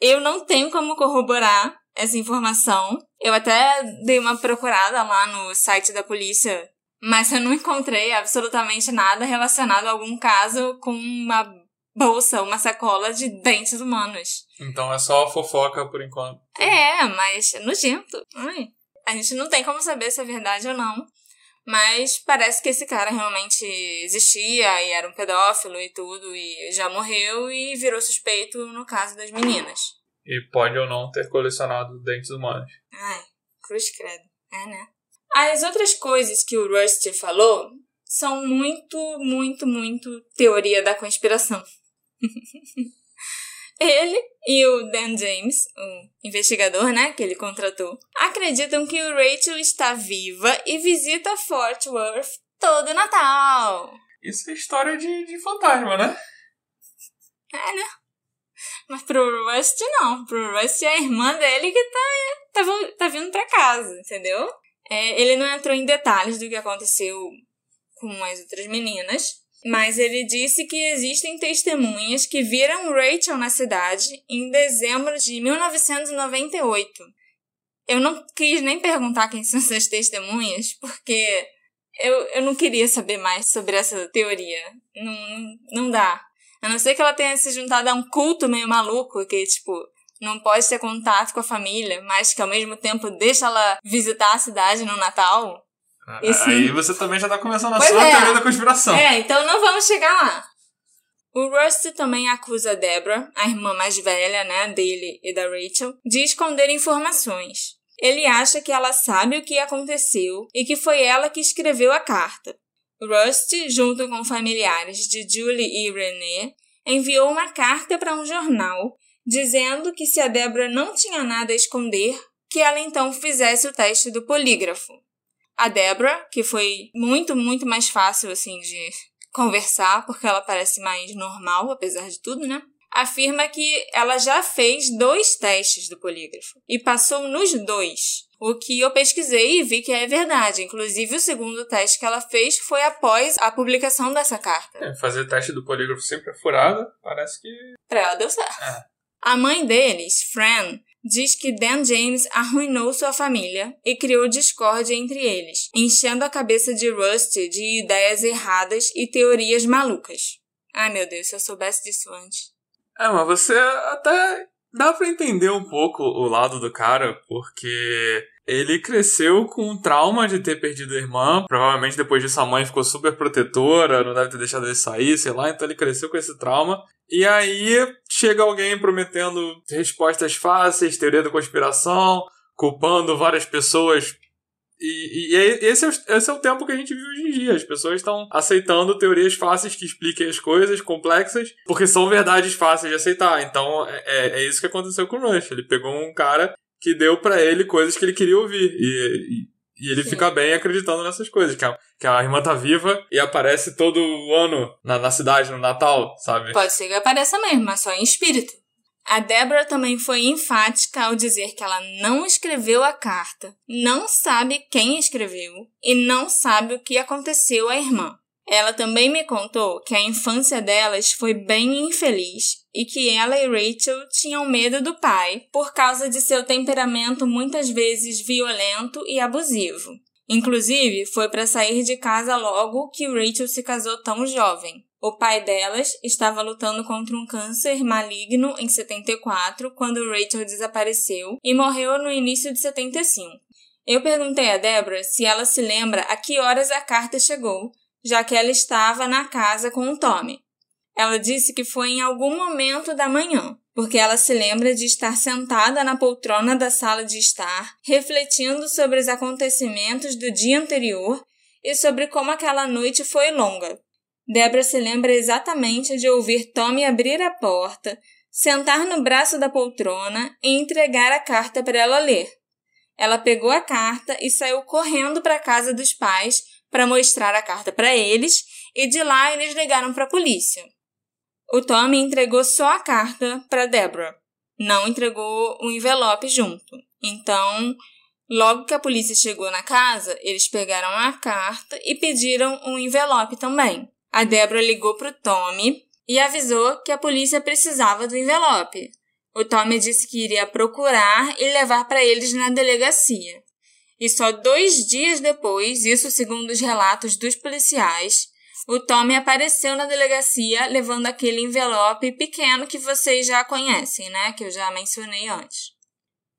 Eu não tenho como corroborar essa informação. Eu até dei uma procurada lá no site da polícia, mas eu não encontrei absolutamente nada relacionado a algum caso com uma bolsa, uma sacola de dentes humanos. Então é só fofoca por enquanto. É, mas é nojento. Ai. A gente não tem como saber se é verdade ou não. Mas parece que esse cara realmente existia e era um pedófilo e tudo, e já morreu e virou suspeito no caso das meninas. E pode ou não ter colecionado dentes humanos. Ai, cruz credo. É, né? As outras coisas que o Rusty falou são muito, muito, muito teoria da conspiração. Ele e o Dan James, o investigador, né, que ele contratou, acreditam que o Rachel está viva e visita Fort Worth todo Natal. Isso é história de, de fantasma, né? É, né? Mas pro Rust não. Pro Rust é a irmã dele que tá, tá, tá vindo pra casa, entendeu? É, ele não entrou em detalhes do que aconteceu com as outras meninas, mas ele disse que existem testemunhas que viram Rachel na cidade em dezembro de 1998. Eu não quis nem perguntar quem são essas testemunhas, porque eu, eu não queria saber mais sobre essa teoria. Não, não, não dá. A não ser que ela tenha se juntado a um culto meio maluco, que, tipo, não pode ter contato com a família, mas que ao mesmo tempo deixa ela visitar a cidade no Natal. Esse- Aí você também já tá começando a Pois sua é. teoria da conspiração. É, então não vamos chegar lá. O Rusty também acusa a Deborah, a irmã mais velha, né, dele e da Rachel, de esconder informações. Ele acha que ela sabe o que aconteceu e que foi ela que escreveu a carta. Rusty, junto com familiares de Julie e Renee, enviou uma carta para um jornal dizendo que se a Débora não tinha nada a esconder, que ela então fizesse o teste do polígrafo. A Débora, que foi muito, muito mais fácil assim de conversar, porque ela parece mais normal, apesar de tudo, né? Afirma que ela já fez dois testes do polígrafo e passou nos dois. O que eu pesquisei e vi que é verdade. Inclusive, o segundo teste que ela fez foi após a publicação dessa carta. É, fazer teste do polígrafo sempre é furado, parece que. Pra ela deu certo. É. A mãe deles, Fran, diz que Dan James arruinou sua família e criou discórdia entre eles, enchendo a cabeça de Rusty de ideias erradas e teorias malucas. Ai meu Deus, se eu soubesse disso antes. É, mas você até dá para entender um pouco o lado do cara, porque ele cresceu com um trauma de ter perdido a irmã. Provavelmente depois disso a mãe ficou super protetora, não deve ter deixado ele sair, sei lá. Então ele cresceu com esse trauma. E aí chega alguém prometendo respostas fáceis, teoria da conspiração, culpando várias pessoas. E, e esse, é o, esse é o tempo que a gente vive hoje em dia. As pessoas estão aceitando teorias fáceis que expliquem as coisas complexas, porque são verdades fáceis de aceitar. Então é, é, é isso que aconteceu com o Rush. Ele pegou um cara que deu para ele coisas que ele queria ouvir. E, e ele Sim. fica bem acreditando nessas coisas, que a, que a irmã tá viva e aparece todo ano na, na cidade, no Natal, sabe? Pode ser que apareça mesmo, mas só em espírito. A Deborah também foi enfática ao dizer que ela não escreveu a carta, não sabe quem escreveu e não sabe o que aconteceu à irmã. Ela também me contou que a infância delas foi bem infeliz e que ela e Rachel tinham medo do pai por causa de seu temperamento muitas vezes violento e abusivo. Inclusive, foi para sair de casa logo que Rachel se casou tão jovem. O pai delas estava lutando contra um câncer maligno em 74, quando Rachel desapareceu e morreu no início de 75. Eu perguntei a Deborah se ela se lembra a que horas a carta chegou, já que ela estava na casa com o Tommy. Ela disse que foi em algum momento da manhã, porque ela se lembra de estar sentada na poltrona da sala de estar, refletindo sobre os acontecimentos do dia anterior e sobre como aquela noite foi longa. Debra se lembra exatamente de ouvir Tommy abrir a porta, sentar no braço da poltrona e entregar a carta para ela ler. Ela pegou a carta e saiu correndo para a casa dos pais para mostrar a carta para eles e de lá eles ligaram para a polícia. O Tommy entregou só a carta para Deborah, não entregou o um envelope junto. Então, logo que a polícia chegou na casa, eles pegaram a carta e pediram um envelope também. A Deborah ligou para o Tommy e avisou que a polícia precisava do envelope. O Tommy disse que iria procurar e levar para eles na delegacia. E só dois dias depois, isso segundo os relatos dos policiais, o Tommy apareceu na delegacia levando aquele envelope pequeno que vocês já conhecem, né? Que eu já mencionei antes.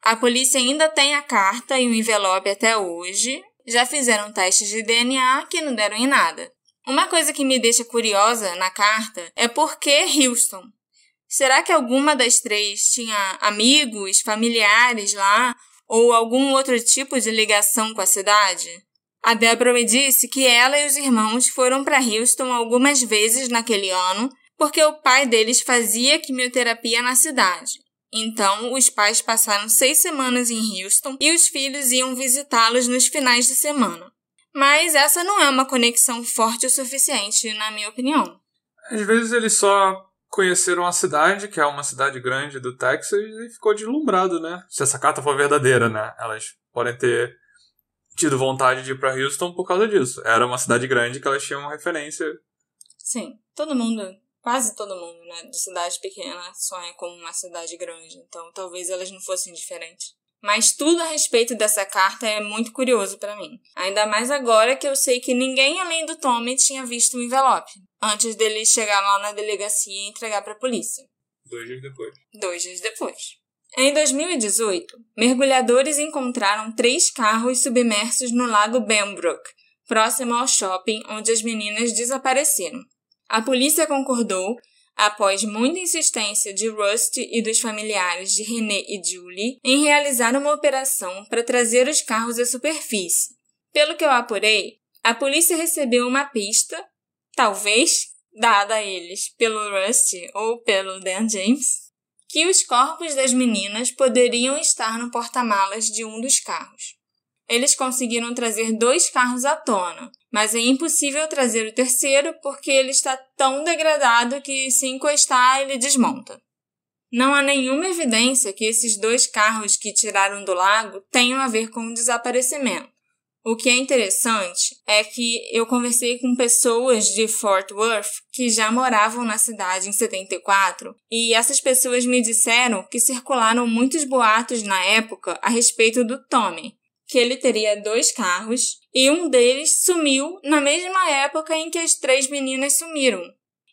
A polícia ainda tem a carta e o envelope até hoje. Já fizeram testes de DNA que não deram em nada. Uma coisa que me deixa curiosa na carta é por que Houston? Será que alguma das três tinha amigos, familiares lá ou algum outro tipo de ligação com a cidade? A Deborah me disse que ela e os irmãos foram para Houston algumas vezes naquele ano porque o pai deles fazia quimioterapia na cidade. Então, os pais passaram seis semanas em Houston e os filhos iam visitá-los nos finais de semana. Mas essa não é uma conexão forte o suficiente, na minha opinião. Às vezes eles só conheceram a cidade, que é uma cidade grande do Texas, e ficou deslumbrado, né? Se essa carta for verdadeira, né? Elas podem ter tido vontade de ir para Houston por causa disso. Era uma cidade grande que elas tinham referência. Sim, todo mundo, quase todo mundo, né, de cidade pequena sonha com uma cidade grande, então talvez elas não fossem diferentes. Mas tudo a respeito dessa carta é muito curioso para mim. Ainda mais agora que eu sei que ninguém além do Tommy tinha visto o envelope, antes dele chegar lá na delegacia e entregar para a polícia. Dois dias depois. Dois dias depois. Em 2018, mergulhadores encontraram três carros submersos no lago Benbrook, próximo ao shopping onde as meninas desapareceram. A polícia concordou, após muita insistência de Rusty e dos familiares de René e Julie em realizar uma operação para trazer os carros à superfície. Pelo que eu apurei, a polícia recebeu uma pista, talvez dada a eles pelo Rusty ou pelo Dan James, que os corpos das meninas poderiam estar no porta-malas de um dos carros. Eles conseguiram trazer dois carros à tona, mas é impossível trazer o terceiro porque ele está tão degradado que, se encostar, ele desmonta. Não há nenhuma evidência que esses dois carros que tiraram do lago tenham a ver com o desaparecimento. O que é interessante é que eu conversei com pessoas de Fort Worth que já moravam na cidade em 74 e essas pessoas me disseram que circularam muitos boatos na época a respeito do Tommy, que ele teria dois carros e um deles sumiu na mesma época em que as três meninas sumiram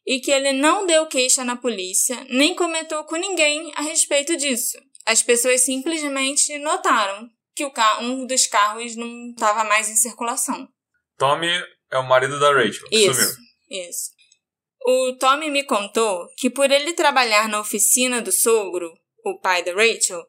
e que ele não deu queixa na polícia nem comentou com ninguém a respeito disso. As pessoas simplesmente notaram que o carro, um dos carros não estava mais em circulação. Tommy é o marido da Rachel. Isso, Sumiu. isso. O Tommy me contou que por ele trabalhar na oficina do sogro, o pai da Rachel,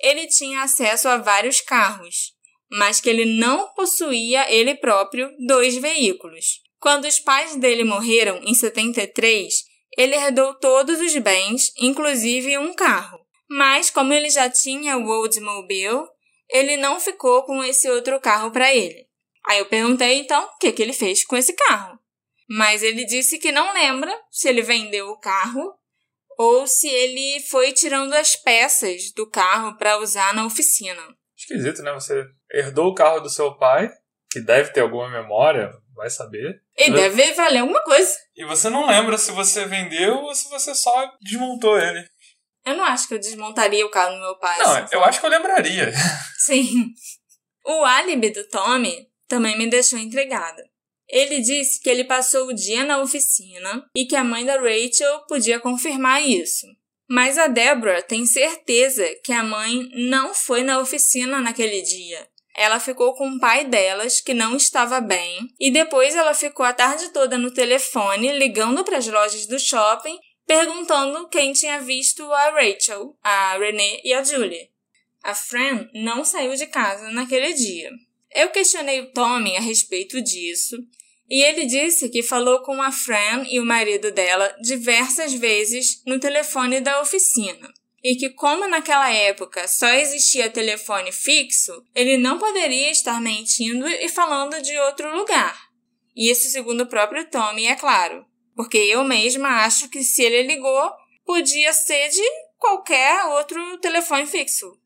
ele tinha acesso a vários carros, mas que ele não possuía ele próprio dois veículos. Quando os pais dele morreram em 73, ele herdou todos os bens, inclusive um carro. Mas como ele já tinha o Oldsmobile, ele não ficou com esse outro carro para ele. Aí eu perguntei então o que, que ele fez com esse carro. Mas ele disse que não lembra se ele vendeu o carro ou se ele foi tirando as peças do carro para usar na oficina. Esquisito, né? Você herdou o carro do seu pai, que deve ter alguma memória, vai saber. E Mas- deve valer alguma coisa. E você não lembra se você vendeu ou se você só desmontou ele. Eu não acho que eu desmontaria o carro do meu pai. Não, assim, eu acho que eu lembraria. Sim. O álibi do Tommy também me deixou intrigada. Ele disse que ele passou o dia na oficina e que a mãe da Rachel podia confirmar isso. Mas a Deborah tem certeza que a mãe não foi na oficina naquele dia. Ela ficou com o pai delas, que não estava bem, e depois ela ficou a tarde toda no telefone ligando para as lojas do shopping, perguntando quem tinha visto a Rachel, a Renee e a Julie. A Fran não saiu de casa naquele dia. Eu questionei o Tommy a respeito disso e ele disse que falou com a Fran e o marido dela diversas vezes no telefone da oficina. E que, como naquela época só existia telefone fixo, ele não poderia estar mentindo e falando de outro lugar. Isso segundo o próprio Tommy, é claro. Porque eu mesma acho que se ele ligou, podia ser de qualquer outro telefone fixo.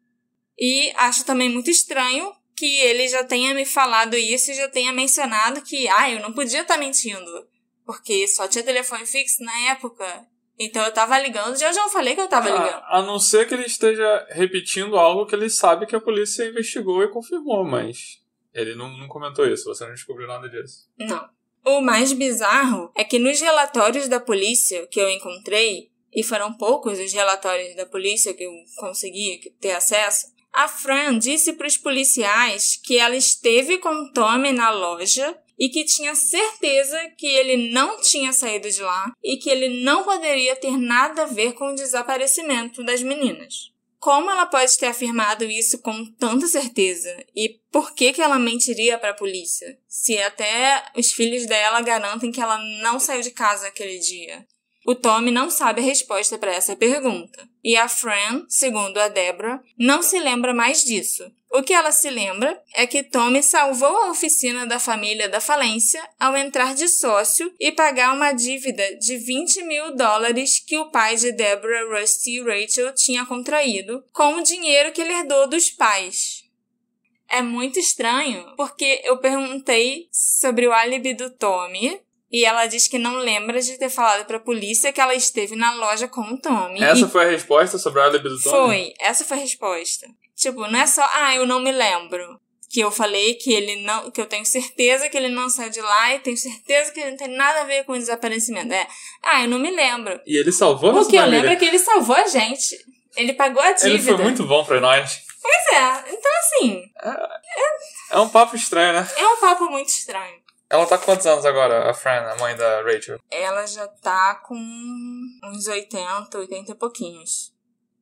E acho também muito estranho que ele já tenha me falado isso e já tenha mencionado que, ah, eu não podia estar mentindo. Porque só tinha telefone fixo na época. Então eu tava ligando, já já falei que eu tava ligando. A, não ser que ele esteja repetindo algo que ele sabe que a polícia investigou e confirmou, mas ele não, não comentou isso, você não descobriu nada disso. Não. O mais bizarro é que nos relatórios da polícia que eu encontrei, e foram poucos os relatórios da polícia que eu consegui ter acesso, a Fran disse para os policiais que ela esteve com o Tommy na loja e que tinha certeza que ele não tinha saído de lá e que ele não poderia ter nada a ver com o desaparecimento das meninas. Como ela pode ter afirmado isso com tanta certeza? E por que, que ela mentiria para a polícia? Se até os filhos dela garantem que ela não saiu de casa aquele dia. O Tommy não sabe a resposta para essa pergunta. E a Fran, segundo a Deborah, não se lembra mais disso. O que ela se lembra é que Tommy salvou a oficina da família da falência ao entrar de sócio e pagar uma dívida de 20 mil dólares que o pai de Deborah, Rusty e Rachel tinha contraído com o dinheiro que ele herdou dos pais. É muito estranho, porque eu perguntei sobre o álibi do Tommy e ela diz que não lembra de ter falado pra polícia que ela esteve na loja com o Tommy. Essa E foi a resposta sobre a álibi do Tommy? foi, essa foi a resposta. Tipo, não é só, ah, eu não me lembro. Que eu falei que ele não. que eu tenho certeza que ele não saiu de lá e tenho certeza que ele não tem nada a ver com o desaparecimento. É, ah, eu não me lembro. E ele salvou O nossa que eu lembro é que ele salvou a gente. Ele pagou a dívida. Ele foi muito bom pra nós. Pois é, então assim, É um papo estranho, né? é um papo muito estranho. Ela tá com quantos anos agora, a Fran, a mãe da Rachel? Ela já tá com uns 80, 80 e pouquinhos.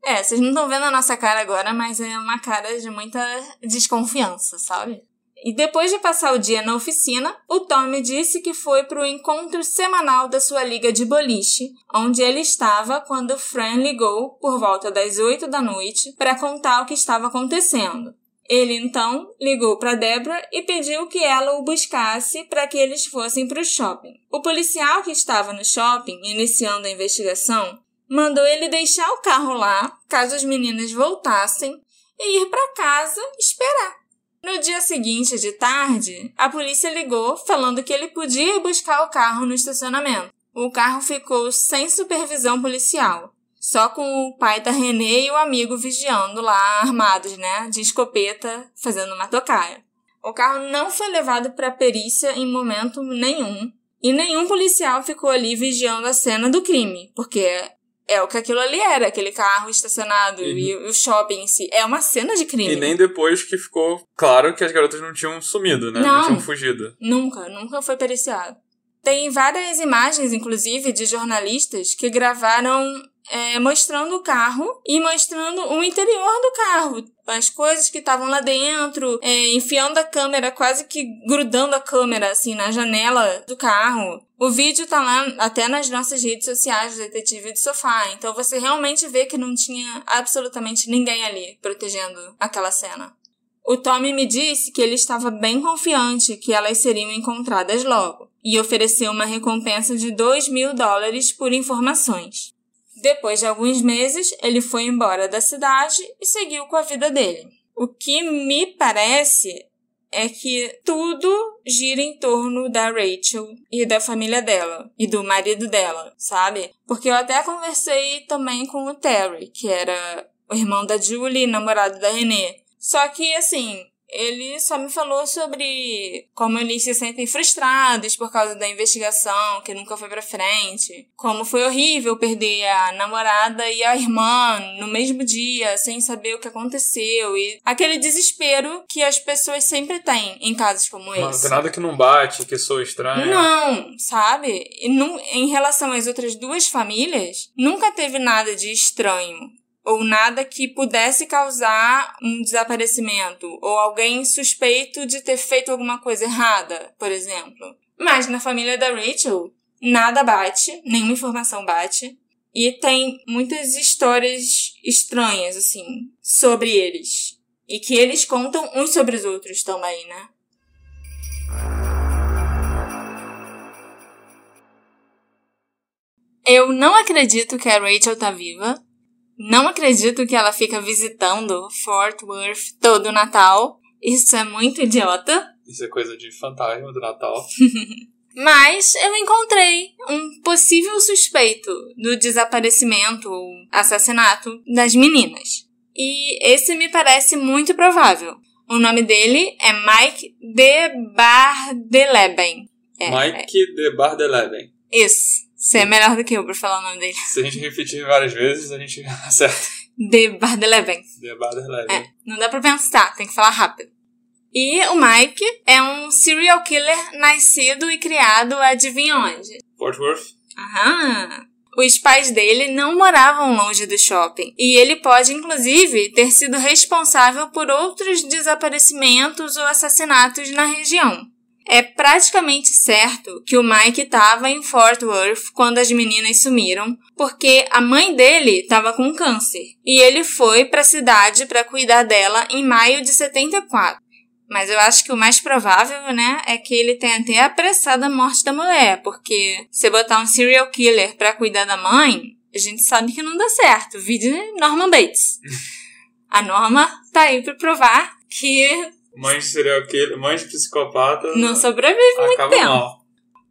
É, vocês não estão vendo a nossa cara agora, mas é uma cara de muita desconfiança, sabe? E depois de passar o dia na oficina, o Tommy disse que foi para o encontro semanal da sua liga de boliche, onde ele estava quando Fran ligou por volta das 8 da noite para contar o que estava acontecendo. Ele então ligou para Debra e pediu que ela o buscasse para que eles fossem para o shopping. O policial que estava no shopping, iniciando a investigação, mandou ele deixar o carro lá, caso as meninas voltassem, e ir para casa esperar. No dia seguinte, de tarde, a polícia ligou falando que ele podia buscar o carro no estacionamento. O carro ficou sem supervisão policial só com o pai da Renê e o amigo vigiando lá, armados, né, de escopeta, fazendo uma tocaia. O carro não foi levado para perícia em momento nenhum, e nenhum policial ficou ali vigiando a cena do crime, porque é o que aquilo ali era, aquele carro estacionado uhum. e o shopping em si. É uma cena de crime. E nem depois que ficou claro que as garotas não tinham sumido, né? Não, não tinham fugido. Nunca, nunca foi periciado. Tem várias imagens, inclusive, de jornalistas que gravaram é, mostrando o carro e mostrando o interior do carro. As coisas que estavam lá dentro, é, enfiando a câmera, quase que grudando a câmera, assim, na janela do carro. O vídeo tá lá até nas nossas redes sociais, Detetive de Sofá. Então você realmente vê que não tinha absolutamente ninguém ali protegendo aquela cena. O Tommy me disse que ele estava bem confiante que elas seriam encontradas logo e ofereceu uma recompensa de 2 mil dólares por informações. Depois de alguns meses, ele foi embora da cidade e seguiu com a vida dele. O que me parece é que tudo gira em torno da Rachel e da família dela e do marido dela, sabe? Porque eu até conversei também com o Terry, que era o irmão da Julie, namorado da Renee. Só que assim, ele só me falou sobre como eles se sentem frustrados por causa da investigação que nunca foi para frente, como foi horrível perder a namorada e a irmã no mesmo dia sem saber o que aconteceu e aquele desespero que as pessoas sempre têm em casos como esse. Não tem nada que não bate, que sou estranho. Não, sabe? E não, em relação às outras duas famílias, nunca teve nada de estranho ou nada que pudesse causar um desaparecimento, ou alguém suspeito de ter feito alguma coisa errada, por exemplo. Mas na família da Rachel, nada bate, nenhuma informação bate, e tem muitas histórias estranhas, assim, sobre eles. E que eles contam uns sobre os outros também, né? Eu não acredito que a Rachel tá viva. Não acredito que ela fica visitando Fort Worth todo o Natal. Isso é muito idiota. Isso é coisa de fantasma do Natal. Mas eu encontrei um possível suspeito do desaparecimento ou assassinato das meninas. E esse me parece muito provável. O nome dele é Mike de Bardeleben. É, Mike é. de Bardeleben. Isso. Você é melhor do que eu pra falar o nome dele. Se a gente repetir várias vezes, a gente acerta. De Bardeleven. De Bardeleven. É, não dá pra pensar, tem que falar rápido. E o Mike é um serial killer nascido e criado, adivinha onde? Fort Worth. Aham. Os pais dele não moravam longe do shopping e ele pode, inclusive, ter sido responsável por outros desaparecimentos ou assassinatos na região. É praticamente certo que o Mike estava em Fort Worth quando as meninas sumiram, porque a mãe dele estava com câncer e ele foi para a cidade para cuidar dela em maio de 74. Mas eu acho que o mais provável, né, é que ele tenha até apressado a morte da mulher, porque se botar um serial killer para cuidar da mãe, a gente sabe que não dá certo. Vídeo Norman Bates. A Norma tá aí para provar que Mãe de serial killer, mãe de psicopata. Não sobrevive muito tempo. Mal.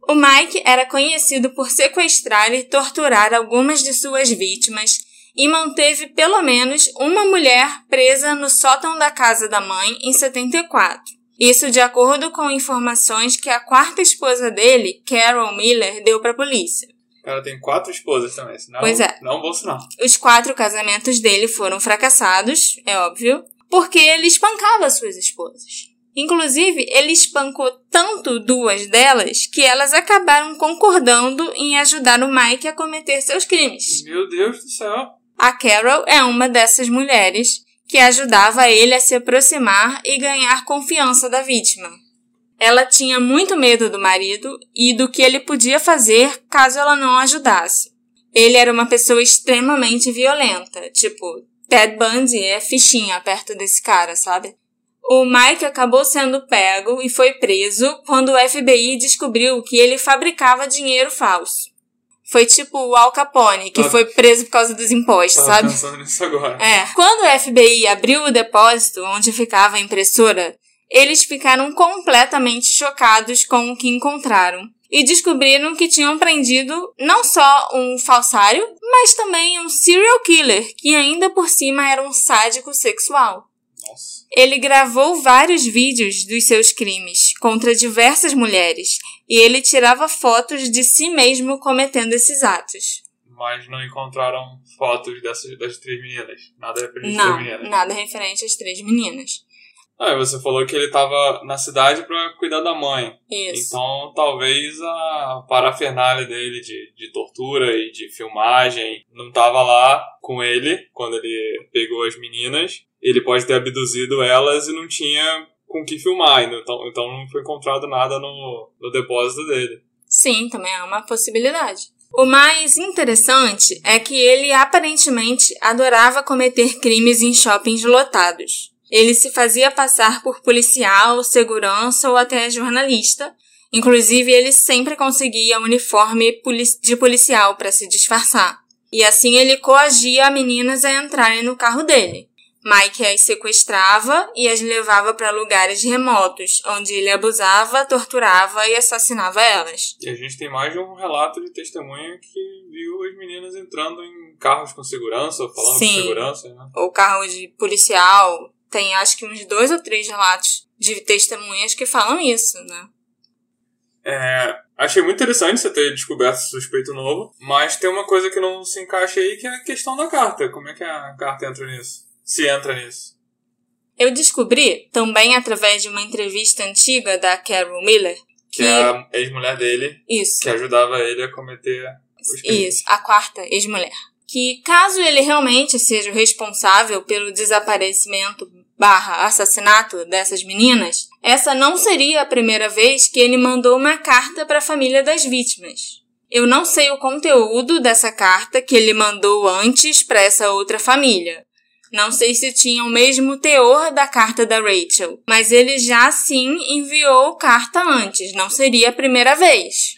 O Mike era conhecido por sequestrar e torturar algumas de suas vítimas e manteve pelo menos uma mulher presa no sótão da casa da mãe em 74. Isso de acordo com informações que a quarta esposa dele, Carol Miller, deu para a polícia. Ela tem quatro esposas também, senão pois é. não é um bom sinal. Os quatro casamentos dele foram fracassados, é óbvio, porque ele espancava suas esposas. Inclusive, ele espancou tanto duas delas que elas acabaram concordando em ajudar o Mike a cometer seus crimes. Meu Deus do céu. A Carol é uma dessas mulheres que ajudava ele a se aproximar e ganhar confiança da vítima. Ela tinha muito medo do marido e do que ele podia fazer caso ela não ajudasse. Ele era uma pessoa extremamente violenta, tipo, Ted Bundy é fichinha perto desse cara, sabe? O Mike acabou sendo pego e foi preso quando o FBI descobriu que ele fabricava dinheiro falso. Foi tipo o Al Capone, que Ah. foi preso por causa dos impostos, Tava sabe? pensando nisso agora. É. Quando o FBI abriu o depósito onde ficava a impressora, eles ficaram completamente chocados com o que encontraram. E descobriram que tinham prendido não só um falsário, mas também um serial killer, que ainda por cima era um sádico sexual. Nossa. Ele gravou vários vídeos dos seus crimes contra diversas mulheres e ele tirava fotos de si mesmo cometendo esses atos. Mas não encontraram fotos dessas das três meninas. Nada referente às Não, três meninas. nada referente às três meninas. Ah, e você falou que ele tava na cidade pra cuidar da mãe. Isso. Então, talvez a parafernália dele de, de tortura e de filmagem não tava lá com ele quando ele pegou as meninas. Ele pode ter abduzido elas e não tinha com que filmar. Então, então não foi encontrado nada no, no depósito dele. Sim, também é uma possibilidade. O mais interessante é que ele aparentemente adorava cometer crimes em shoppings lotados. Ele se fazia passar por policial, segurança ou até jornalista. Inclusive, ele sempre conseguia uniforme de policial para se disfarçar. E assim ele coagia meninas a entrarem no carro dele. Mike as sequestrava e as levava para lugares remotos, onde ele abusava, torturava e assassinava elas. E a gente tem mais de um relato de testemunha que viu as meninas entrando em carros com segurança, falando Sim. com segurança, né? Ou carro de policial. Tem acho que uns dois ou três relatos de testemunhas que falam isso, né? É, achei muito interessante você ter descoberto esse suspeito novo, mas tem uma coisa que não se encaixa aí, que é a questão da carta. Como é que a carta entra nisso? Se entra nisso. Eu descobri, também através de uma entrevista antiga da Carol Miller, Que é a ex-mulher dele, isso, que ajudava ele a cometer os crimes. Isso, a quarta ex-mulher. Que caso ele realmente seja o responsável pelo desaparecimento barra assassinato dessas meninas, essa não seria a primeira vez que ele mandou uma carta para a família das vítimas. Eu não sei o conteúdo dessa carta que ele mandou antes para essa outra família. Não sei se tinha o mesmo teor da carta da Rachel, mas ele já sim enviou carta antes, não seria a primeira vez.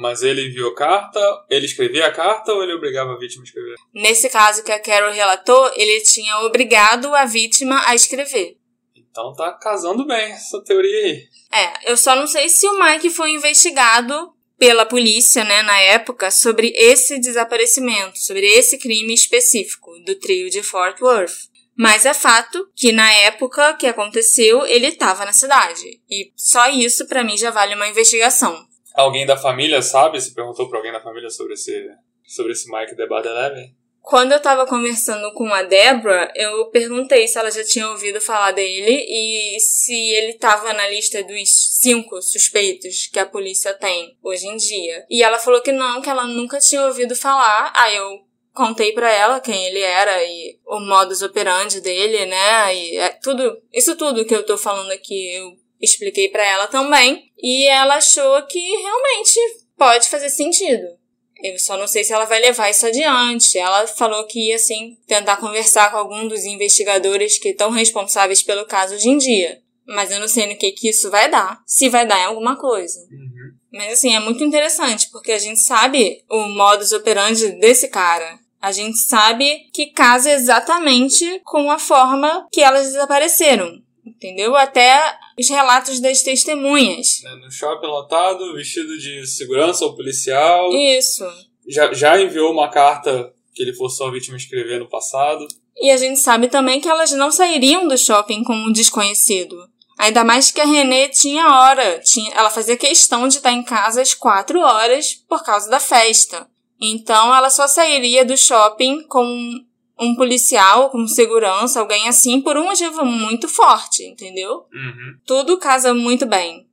Mas ele enviou carta, ele escrevia a carta ou ele obrigava a vítima a escrever? Nesse caso que a Carol relatou, ele tinha obrigado a vítima a escrever. Então tá casando bem essa teoria aí. É, eu só não sei se o Mike foi investigado pela polícia, né, na época, sobre esse desaparecimento, sobre esse crime específico do trio de Fort Worth. Mas é fato que na época que aconteceu, ele estava na cidade. E só isso pra mim já vale uma investigação. Alguém da família sabe? Se perguntou pra alguém da família sobre esse, sobre esse Mike The Bad Eleven? Quando eu tava conversando com a Debra, eu perguntei se ela já tinha ouvido falar dele e se ele tava na lista dos cinco suspeitos que a polícia tem hoje em dia. E ela falou que não, que ela nunca tinha ouvido falar. Aí eu contei pra ela quem ele era e o modus operandi dele, né? E é tudo, isso tudo que eu tô falando aqui eu expliquei pra ela também. E ela achou que realmente pode fazer sentido. Eu só não sei se ela vai levar isso adiante. Ela falou que ia, assim, tentar conversar com algum dos investigadores que estão responsáveis pelo caso hoje em dia. Mas eu não sei no que, que isso vai dar. Se vai dar em alguma coisa. Uhum. Mas, assim, é muito interessante, porque a gente sabe o modus operandi desse cara. A gente sabe que casa exatamente com a forma que elas desapareceram. Entendeu? Até os relatos das testemunhas. Né, No shopping lotado, vestido de segurança ou policial. Isso. Já, já enviou uma carta que ele forçou a vítima a escrever no passado. E a gente sabe também que elas não sairiam do shopping com um desconhecido. Ainda mais que a Renée tinha hora. Tinha, ela fazia questão de estar em casa às quatro horas por causa da festa. Então ela só sairia do shopping com um policial com segurança, alguém assim, por um motivo muito forte, entendeu? Uhum. Tudo casa muito bem.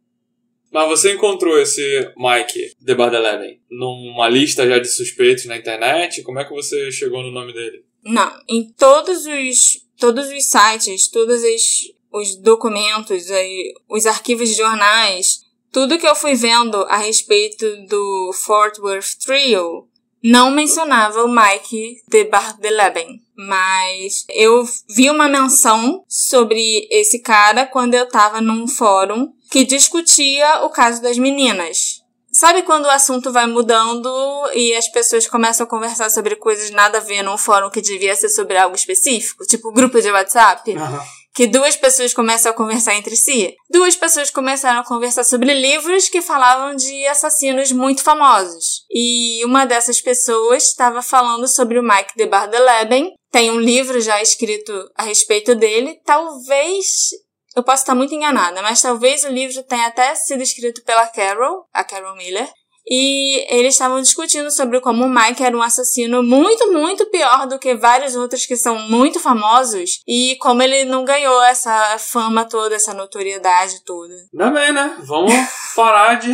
Mas você encontrou esse Mike The Bad Eleven numa lista já de suspeitos na internet? Como é que você chegou no nome dele? Não, em todos os todos os sites, todos os, os documentos, aí, os arquivos de jornais, tudo que eu fui vendo a respeito do Fort Worth Trio não mencionava o Mike de Bardeleben. Mas eu vi uma menção sobre esse cara quando eu tava num fórum que discutia o caso das meninas. Sabe quando o assunto vai mudando e as pessoas começam a conversar sobre coisas nada a ver num fórum que devia ser sobre algo específico? Tipo grupo de WhatsApp? Uhum. Que duas pessoas começam a conversar entre si. Duas pessoas começaram a conversar sobre livros que falavam de assassinos muito famosos. E uma dessas pessoas estava falando sobre o Mike de Bardeleben. Tem um livro já escrito a respeito dele. Talvez eu posso estar muito enganada, mas talvez o livro tenha até sido escrito pela Carol, a Carol Miller. E eles estavam discutindo sobre como o Mike era um assassino muito, muito pior do que vários outros que são muito famosos e como ele não ganhou essa fama toda, essa notoriedade toda. Ainda bem, né? Vamos parar de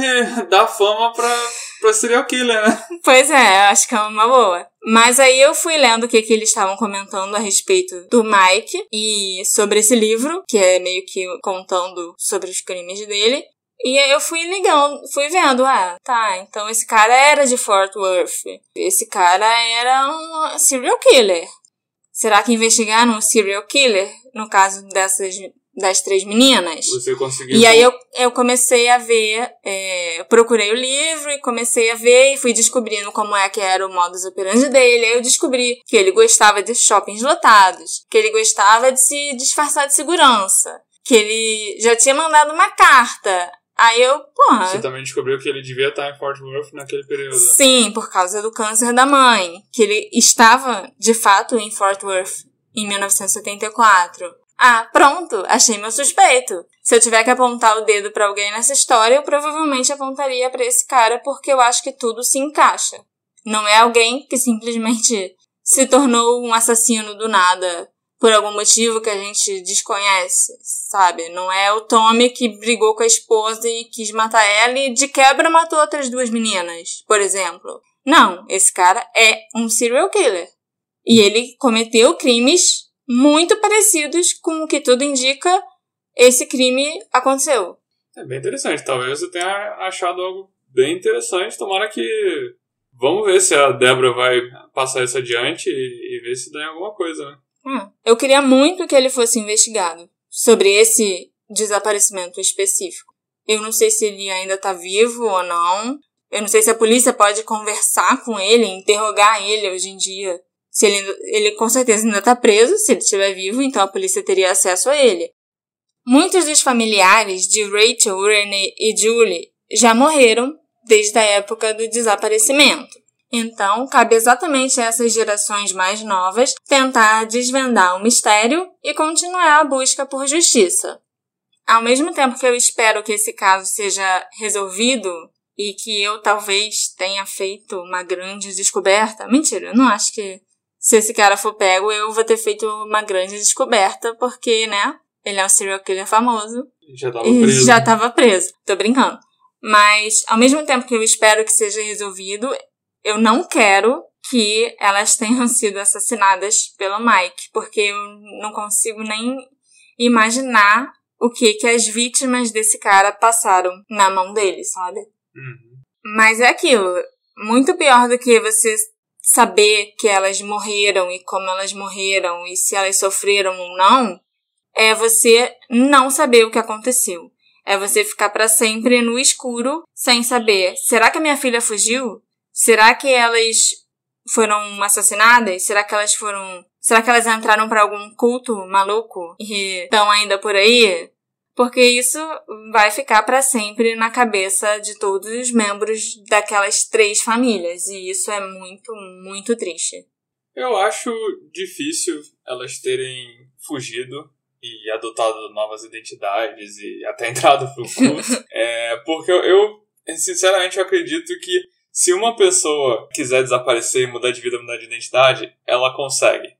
dar fama pra, pra serial killer, né? Pois é, acho que é uma boa. Mas aí eu fui lendo o que, que eles estavam comentando a respeito do Mike e sobre esse livro, que é meio que contando sobre os crimes dele. E aí eu fui ligando, fui vendo, ah, tá, então esse cara era de Fort Worth. Esse cara era um serial killer. Será que investigaram um serial killer no caso dessas das três meninas? Você conseguiu. E aí eu, eu comecei a ver, é, procurei o livro e comecei a ver e fui descobrindo como é que era o modus operandi dele. Aí eu descobri que ele gostava de shoppings lotados, que ele gostava de se disfarçar de segurança, que ele já tinha mandado uma carta Aí eu, porra. Você também descobriu que ele devia estar em Fort Worth naquele período. Sim, por causa do câncer da mãe. Que ele estava, de fato, em Fort Worth em 1974. Ah, pronto, achei meu suspeito. Se eu tiver que apontar o dedo para alguém nessa história, eu provavelmente apontaria para esse cara porque eu acho que tudo se encaixa. Não é alguém que simplesmente se tornou um assassino do nada por algum motivo que a gente desconhece, sabe? Não é o Tommy que brigou com a esposa e quis matar ela e de quebra matou outras duas meninas, por exemplo. Não, esse cara é um serial killer. E ele cometeu crimes muito parecidos com o que tudo indica esse crime aconteceu. É bem interessante. Talvez você tenha achado algo bem interessante. Tomara que. Vamos ver se a Débora vai passar isso adiante e, e ver se dá alguma coisa, né? Hum. Eu queria muito que ele fosse investigado sobre esse desaparecimento específico. Eu não sei se ele ainda tá vivo ou não. Eu não sei se a polícia pode conversar com ele, interrogar ele hoje em dia. Se ele, ele com certeza ainda tá preso, se ele estiver vivo, então a polícia teria acesso a ele. Muitos dos familiares de Rachel, Renee e Julie já morreram desde a época do desaparecimento. Então, cabe exatamente a essas gerações mais novas tentar desvendar o mistério e continuar a busca por justiça. Ao mesmo tempo que eu espero que esse caso seja resolvido e que eu talvez tenha feito uma grande descoberta, mentira, eu não acho que se esse cara for pego eu vou ter feito uma grande descoberta, porque, né, ele é um serial killer famoso. Já tava preso. Já tava preso. Tô brincando. Mas, ao mesmo tempo que eu espero que seja resolvido, eu não quero que elas tenham sido assassinadas pelo Mike, porque eu não consigo nem imaginar o que que as vítimas desse cara passaram na mão dele, sabe? Uhum. Mas é aquilo, muito pior do que você saber que elas morreram e como elas morreram e se elas sofreram ou não, é você não saber o que aconteceu. É você ficar para sempre no escuro sem saber, será que a minha filha fugiu? Será que elas foram assassinadas? Será que elas foram. Será que elas entraram para algum culto maluco e estão ainda por aí? Porque isso vai ficar para sempre na cabeça de todos os membros daquelas três famílias. E isso é muito, muito triste. Eu acho difícil elas terem fugido e adotado novas identidades e até entrado pro culto. é, porque eu, eu, sinceramente, eu acredito que se uma pessoa quiser desaparecer, mudar de vida, mudar de identidade, ela consegue.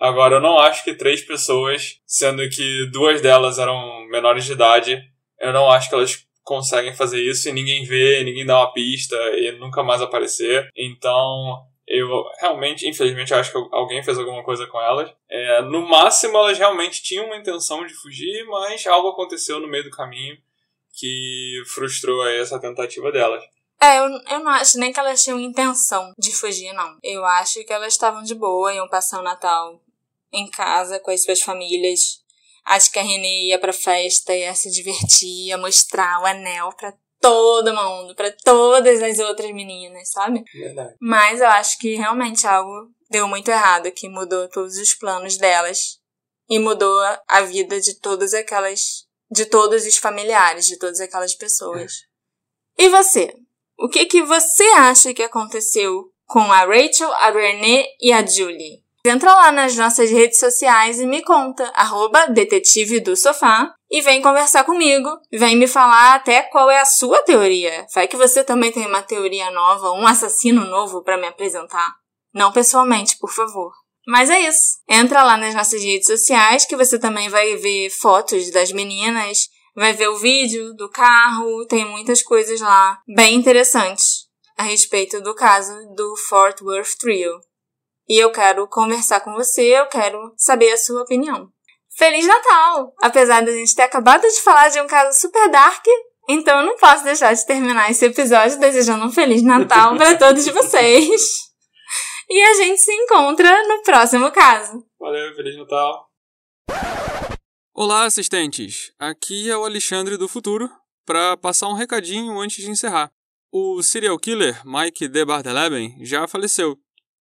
Agora, eu não acho que três pessoas, sendo que duas delas eram menores de idade, eu não acho que elas conseguem fazer isso e ninguém vê, ninguém dá uma pista e nunca mais aparecer. Então, eu realmente, infelizmente, acho que alguém fez alguma coisa com elas. É, no máximo, elas realmente tinham uma intenção de fugir, mas algo aconteceu no meio do caminho que frustrou essa tentativa delas. É, eu, eu não acho nem que elas tinham intenção de fugir, não. Eu acho que elas estavam de boa, iam passar o Natal em casa com as suas famílias. Acho que a Renée ia pra festa, ia se divertir, ia mostrar o anel pra todo mundo, para todas as outras meninas, sabe? Verdade. Mas eu acho que realmente algo deu muito errado, que mudou todos os planos delas e mudou a vida de todas aquelas, de todos os familiares, de todas aquelas pessoas. É. E você? O que que você acha que aconteceu com a Rachel, a Renee e a Julie? Entra lá nas nossas redes sociais e me conta, arroba detetive do sofá, e vem conversar comigo, vem me falar até qual é a sua teoria. Vai que você também tem uma teoria nova, um assassino novo para me apresentar. Não pessoalmente, por favor. Mas é isso. Entra lá nas nossas redes sociais que você também vai ver fotos das meninas, vai ver o vídeo do carro, tem muitas coisas lá bem interessantes a respeito do caso do Fort Worth Trio e eu quero conversar com você, eu quero saber a sua opinião. Feliz Natal! Apesar da gente ter acabado de falar de um caso super dark, então eu não posso deixar de terminar esse episódio desejando um Feliz Natal para todos vocês. E a gente se encontra no próximo caso. Valeu, Feliz Natal! Olá, assistentes! Aqui é o Alexandre do Futuro para passar um recadinho antes de encerrar. O serial killer Mike de Barteleben já faleceu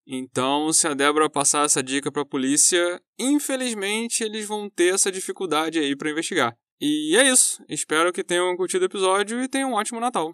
então, se a Débora passar essa dica para a polícia, infelizmente eles vão ter essa dificuldade aí para investigar. E é isso. Espero que tenham curtido o episódio e tenham um ótimo Natal.